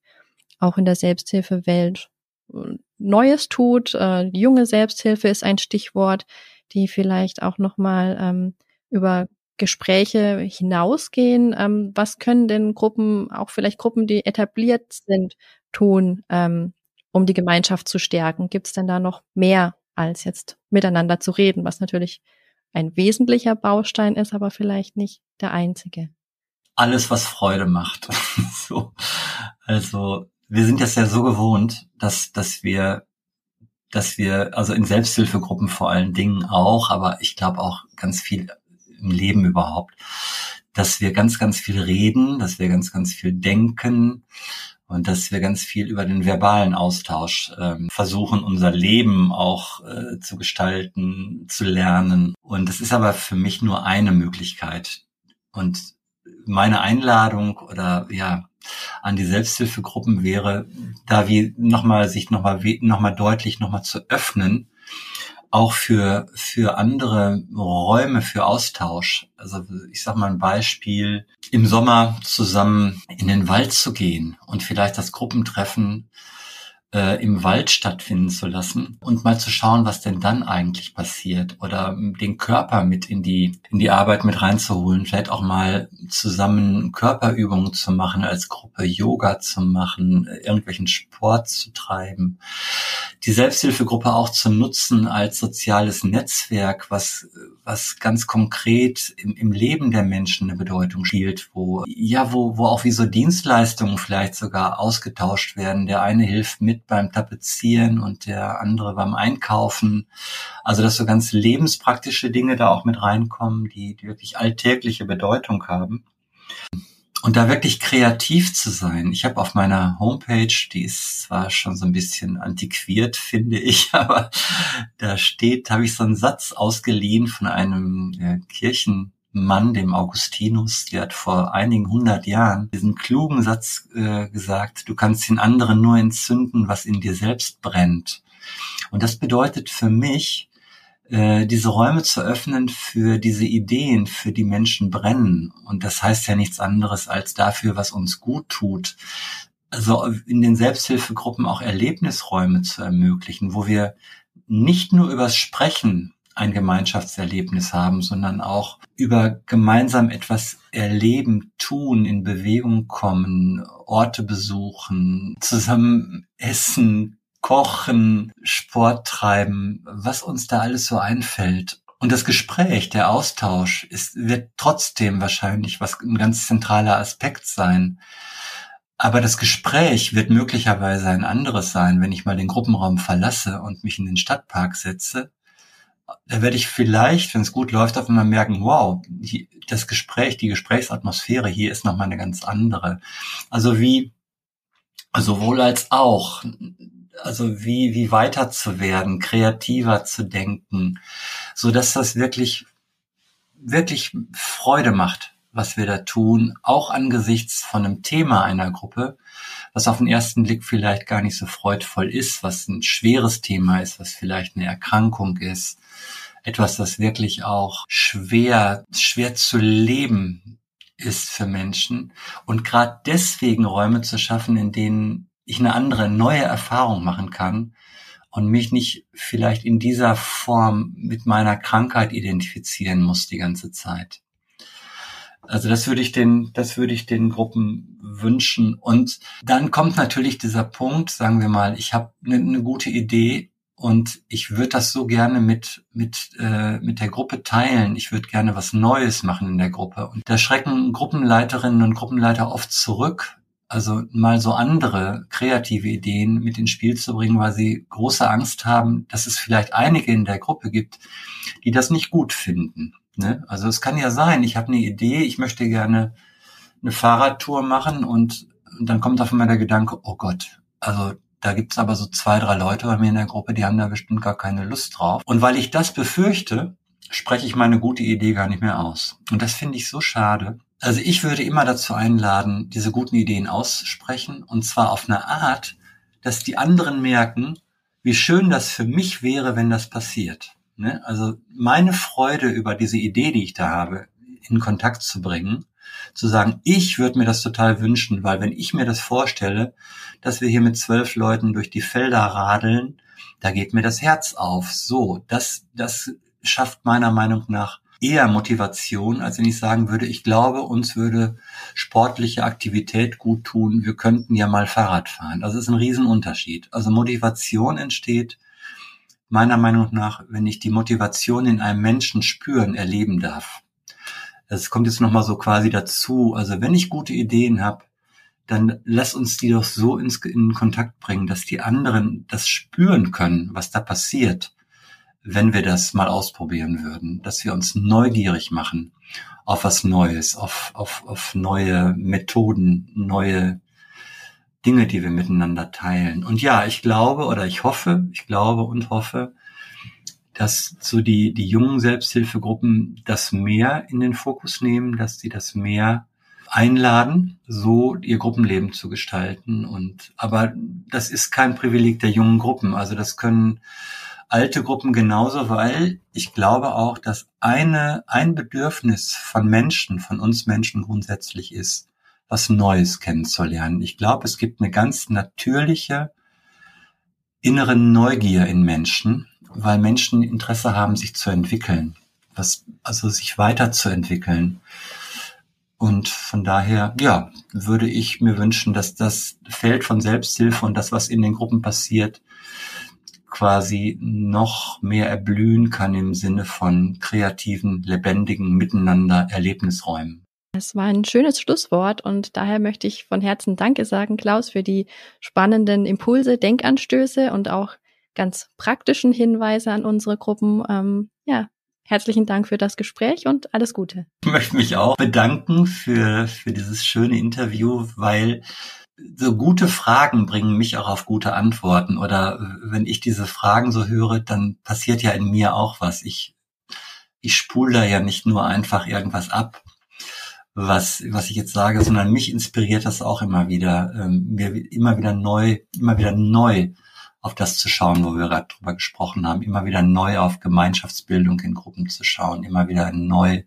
S2: auch in der Selbsthilfewelt äh, Neues tut. Äh, junge Selbsthilfe ist ein Stichwort, die vielleicht auch nochmal ähm, über Gespräche hinausgehen. Ähm, was können denn Gruppen, auch vielleicht Gruppen, die etabliert sind, tun, ähm, um die Gemeinschaft zu stärken? Gibt es denn da noch mehr als jetzt miteinander zu reden, was natürlich ein wesentlicher Baustein ist, aber vielleicht nicht der einzige?
S1: Alles, was Freude macht. so. Also wir sind das ja so gewohnt, dass, dass wir, dass wir, also in Selbsthilfegruppen vor allen Dingen auch, aber ich glaube auch ganz viel im Leben überhaupt, dass wir ganz, ganz viel reden, dass wir ganz, ganz viel denken und dass wir ganz viel über den verbalen Austausch ähm, versuchen, unser Leben auch äh, zu gestalten, zu lernen. Und das ist aber für mich nur eine Möglichkeit. Und meine Einladung oder ja an die Selbsthilfegruppen wäre, da wie nochmal sich nochmal nochmal deutlich nochmal zu öffnen, auch für für andere Räume für Austausch. Also ich sag mal ein Beispiel: Im Sommer zusammen in den Wald zu gehen und vielleicht das Gruppentreffen äh, im Wald stattfinden zu lassen und mal zu schauen, was denn dann eigentlich passiert oder den Körper mit in die in die Arbeit mit reinzuholen, vielleicht auch mal zusammen Körperübungen zu machen als Gruppe, Yoga zu machen, irgendwelchen Sport zu treiben, die Selbsthilfegruppe auch zu nutzen als soziales Netzwerk, was was ganz konkret im, im Leben der Menschen eine Bedeutung spielt, wo ja wo wo auch wie so Dienstleistungen vielleicht sogar ausgetauscht werden. Der eine hilft mit beim Tapezieren und der andere beim Einkaufen. Also dass so ganz lebenspraktische Dinge da auch mit reinkommen, die, die wirklich alltägliche Bedeutung haben. Und da wirklich kreativ zu sein. Ich habe auf meiner Homepage, die ist zwar schon so ein bisschen antiquiert, finde ich, aber da steht, habe ich so einen Satz ausgeliehen von einem äh, Kirchen Mann, dem Augustinus, der hat vor einigen hundert Jahren diesen klugen Satz äh, gesagt, du kannst den anderen nur entzünden, was in dir selbst brennt. Und das bedeutet für mich, äh, diese Räume zu öffnen für diese Ideen, für die Menschen brennen. Und das heißt ja nichts anderes als dafür, was uns gut tut. Also in den Selbsthilfegruppen auch Erlebnisräume zu ermöglichen, wo wir nicht nur übers Sprechen ein Gemeinschaftserlebnis haben, sondern auch über gemeinsam etwas erleben, tun, in Bewegung kommen, Orte besuchen, zusammen essen, kochen, Sport treiben, was uns da alles so einfällt. Und das Gespräch, der Austausch ist, wird trotzdem wahrscheinlich was ein ganz zentraler Aspekt sein. Aber das Gespräch wird möglicherweise ein anderes sein, wenn ich mal den Gruppenraum verlasse und mich in den Stadtpark setze da werde ich vielleicht, wenn es gut läuft, auf einmal merken, wow, das Gespräch, die Gesprächsatmosphäre hier ist nochmal eine ganz andere. Also wie, sowohl als auch, also wie, wie weiter zu werden, kreativer zu denken, so dass das wirklich, wirklich Freude macht, was wir da tun, auch angesichts von einem Thema einer Gruppe, was auf den ersten Blick vielleicht gar nicht so freudvoll ist, was ein schweres Thema ist, was vielleicht eine Erkrankung ist, etwas, das wirklich auch schwer, schwer zu leben ist für Menschen. Und gerade deswegen Räume zu schaffen, in denen ich eine andere, neue Erfahrung machen kann und mich nicht vielleicht in dieser Form mit meiner Krankheit identifizieren muss die ganze Zeit. Also das würde ich den, das würde ich den Gruppen wünschen. Und dann kommt natürlich dieser Punkt, sagen wir mal, ich habe eine, eine gute Idee und ich würde das so gerne mit, mit, äh, mit der Gruppe teilen. Ich würde gerne was Neues machen in der Gruppe. Und da schrecken Gruppenleiterinnen und Gruppenleiter oft zurück, also mal so andere kreative Ideen mit ins Spiel zu bringen, weil sie große Angst haben, dass es vielleicht einige in der Gruppe gibt, die das nicht gut finden. Ne? Also es kann ja sein, ich habe eine Idee, ich möchte gerne eine Fahrradtour machen und, und dann kommt auf einmal der Gedanke, oh Gott, also da gibt's aber so zwei, drei Leute bei mir in der Gruppe, die haben da bestimmt gar keine Lust drauf. Und weil ich das befürchte, spreche ich meine gute Idee gar nicht mehr aus. Und das finde ich so schade. Also ich würde immer dazu einladen, diese guten Ideen aussprechen und zwar auf eine Art, dass die anderen merken, wie schön das für mich wäre, wenn das passiert. Ne? Also meine Freude über diese Idee, die ich da habe, in Kontakt zu bringen, zu sagen, ich würde mir das total wünschen, weil wenn ich mir das vorstelle, dass wir hier mit zwölf Leuten durch die Felder radeln, da geht mir das Herz auf. So, das, das schafft meiner Meinung nach eher Motivation, als wenn ich sagen würde, ich glaube, uns würde sportliche Aktivität gut tun. Wir könnten ja mal Fahrrad fahren. Das ist ein Riesenunterschied. Also Motivation entsteht meiner Meinung nach, wenn ich die Motivation in einem Menschen spüren, erleben darf. Das kommt jetzt nochmal so quasi dazu. Also wenn ich gute Ideen habe, dann lass uns die doch so ins, in Kontakt bringen, dass die anderen das spüren können, was da passiert, wenn wir das mal ausprobieren würden, dass wir uns neugierig machen auf was Neues, auf, auf, auf neue Methoden, neue Dinge, die wir miteinander teilen. Und ja, ich glaube oder ich hoffe, ich glaube und hoffe, dass so die, die jungen Selbsthilfegruppen das mehr in den Fokus nehmen, dass sie das mehr einladen, so ihr Gruppenleben zu gestalten. Und, aber das ist kein Privileg der jungen Gruppen. Also das können alte Gruppen genauso, weil ich glaube auch, dass eine, ein Bedürfnis von Menschen, von uns Menschen grundsätzlich ist, was Neues kennenzulernen. Ich glaube, es gibt eine ganz natürliche innere Neugier in Menschen, weil Menschen Interesse haben, sich zu entwickeln, was, also sich weiterzuentwickeln. Und von daher, ja, würde ich mir wünschen, dass das Feld von Selbsthilfe und das, was in den Gruppen passiert, quasi noch mehr erblühen kann im Sinne von kreativen, lebendigen Miteinander Erlebnisräumen.
S2: Es war ein schönes Schlusswort und daher möchte ich von Herzen Danke sagen, Klaus, für die spannenden Impulse, Denkanstöße und auch ganz praktischen Hinweise an unsere Gruppen. Ähm, ja, herzlichen Dank für das Gespräch und alles Gute.
S1: Ich möchte mich auch bedanken für, für dieses schöne Interview, weil so gute Fragen bringen mich auch auf gute Antworten. Oder wenn ich diese Fragen so höre, dann passiert ja in mir auch was. Ich, ich spule da ja nicht nur einfach irgendwas ab, was, was ich jetzt sage, sondern mich inspiriert das auch immer wieder, ähm, mir immer wieder neu, immer wieder neu auf das zu schauen, wo wir gerade drüber gesprochen haben, immer wieder neu auf Gemeinschaftsbildung in Gruppen zu schauen, immer wieder neu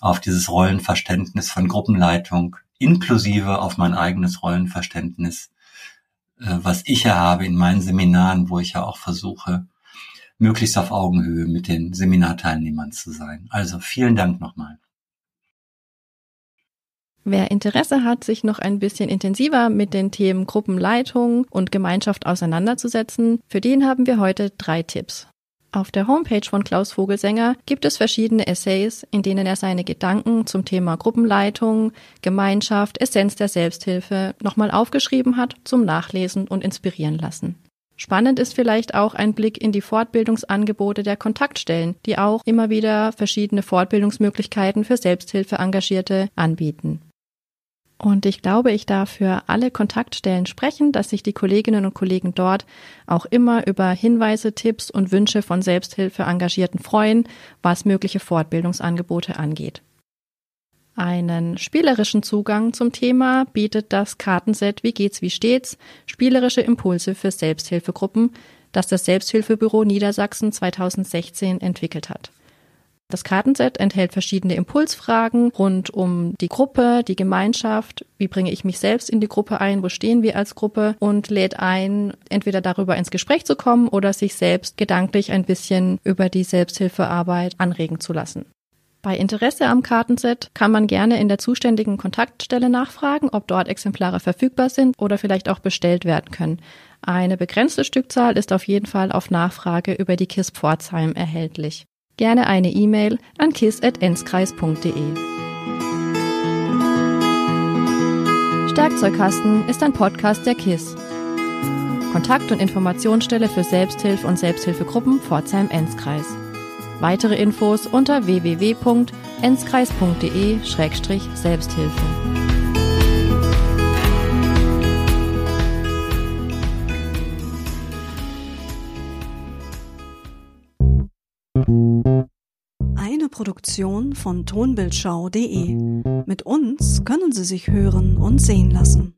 S1: auf dieses Rollenverständnis von Gruppenleitung, inklusive auf mein eigenes Rollenverständnis, äh, was ich ja habe in meinen Seminaren, wo ich ja auch versuche, möglichst auf Augenhöhe mit den Seminarteilnehmern zu sein. Also vielen Dank nochmal.
S2: Wer Interesse hat, sich noch ein bisschen intensiver mit den Themen Gruppenleitung und Gemeinschaft auseinanderzusetzen, für den haben wir heute drei Tipps. Auf der Homepage von Klaus Vogelsänger gibt es verschiedene Essays, in denen er seine Gedanken zum Thema Gruppenleitung, Gemeinschaft, Essenz der Selbsthilfe nochmal aufgeschrieben hat zum Nachlesen und inspirieren lassen. Spannend ist vielleicht auch ein Blick in die Fortbildungsangebote der Kontaktstellen, die auch immer wieder verschiedene Fortbildungsmöglichkeiten für Selbsthilfe-Engagierte anbieten. Und ich glaube, ich darf für alle Kontaktstellen sprechen, dass sich die Kolleginnen und Kollegen dort auch immer über Hinweise, Tipps und Wünsche von Selbsthilfe Engagierten freuen, was mögliche Fortbildungsangebote angeht. Einen spielerischen Zugang zum Thema bietet das Kartenset Wie geht's, wie steht's? Spielerische Impulse für Selbsthilfegruppen, das das Selbsthilfebüro Niedersachsen 2016 entwickelt hat. Das Kartenset enthält verschiedene Impulsfragen rund um die Gruppe, die Gemeinschaft, wie bringe ich mich selbst in die Gruppe ein, wo stehen wir als Gruppe und lädt ein, entweder darüber ins Gespräch zu kommen oder sich selbst gedanklich ein bisschen über die Selbsthilfearbeit anregen zu lassen. Bei Interesse am Kartenset kann man gerne in der zuständigen Kontaktstelle nachfragen, ob dort Exemplare verfügbar sind oder vielleicht auch bestellt werden können. Eine begrenzte Stückzahl ist auf jeden Fall auf Nachfrage über die KISS Pforzheim erhältlich gerne eine E-Mail an kiss.enzkreis.de. Werkzeugkasten ist ein Podcast der KISS. Kontakt- und Informationsstelle für Selbsthilfe und Selbsthilfegruppen Pforzheim-Enzkreis. Weitere Infos unter www.enzkreis.de-selbsthilfe.
S3: Eine Produktion von tonbildschau.de. Mit uns können Sie sich hören und sehen lassen.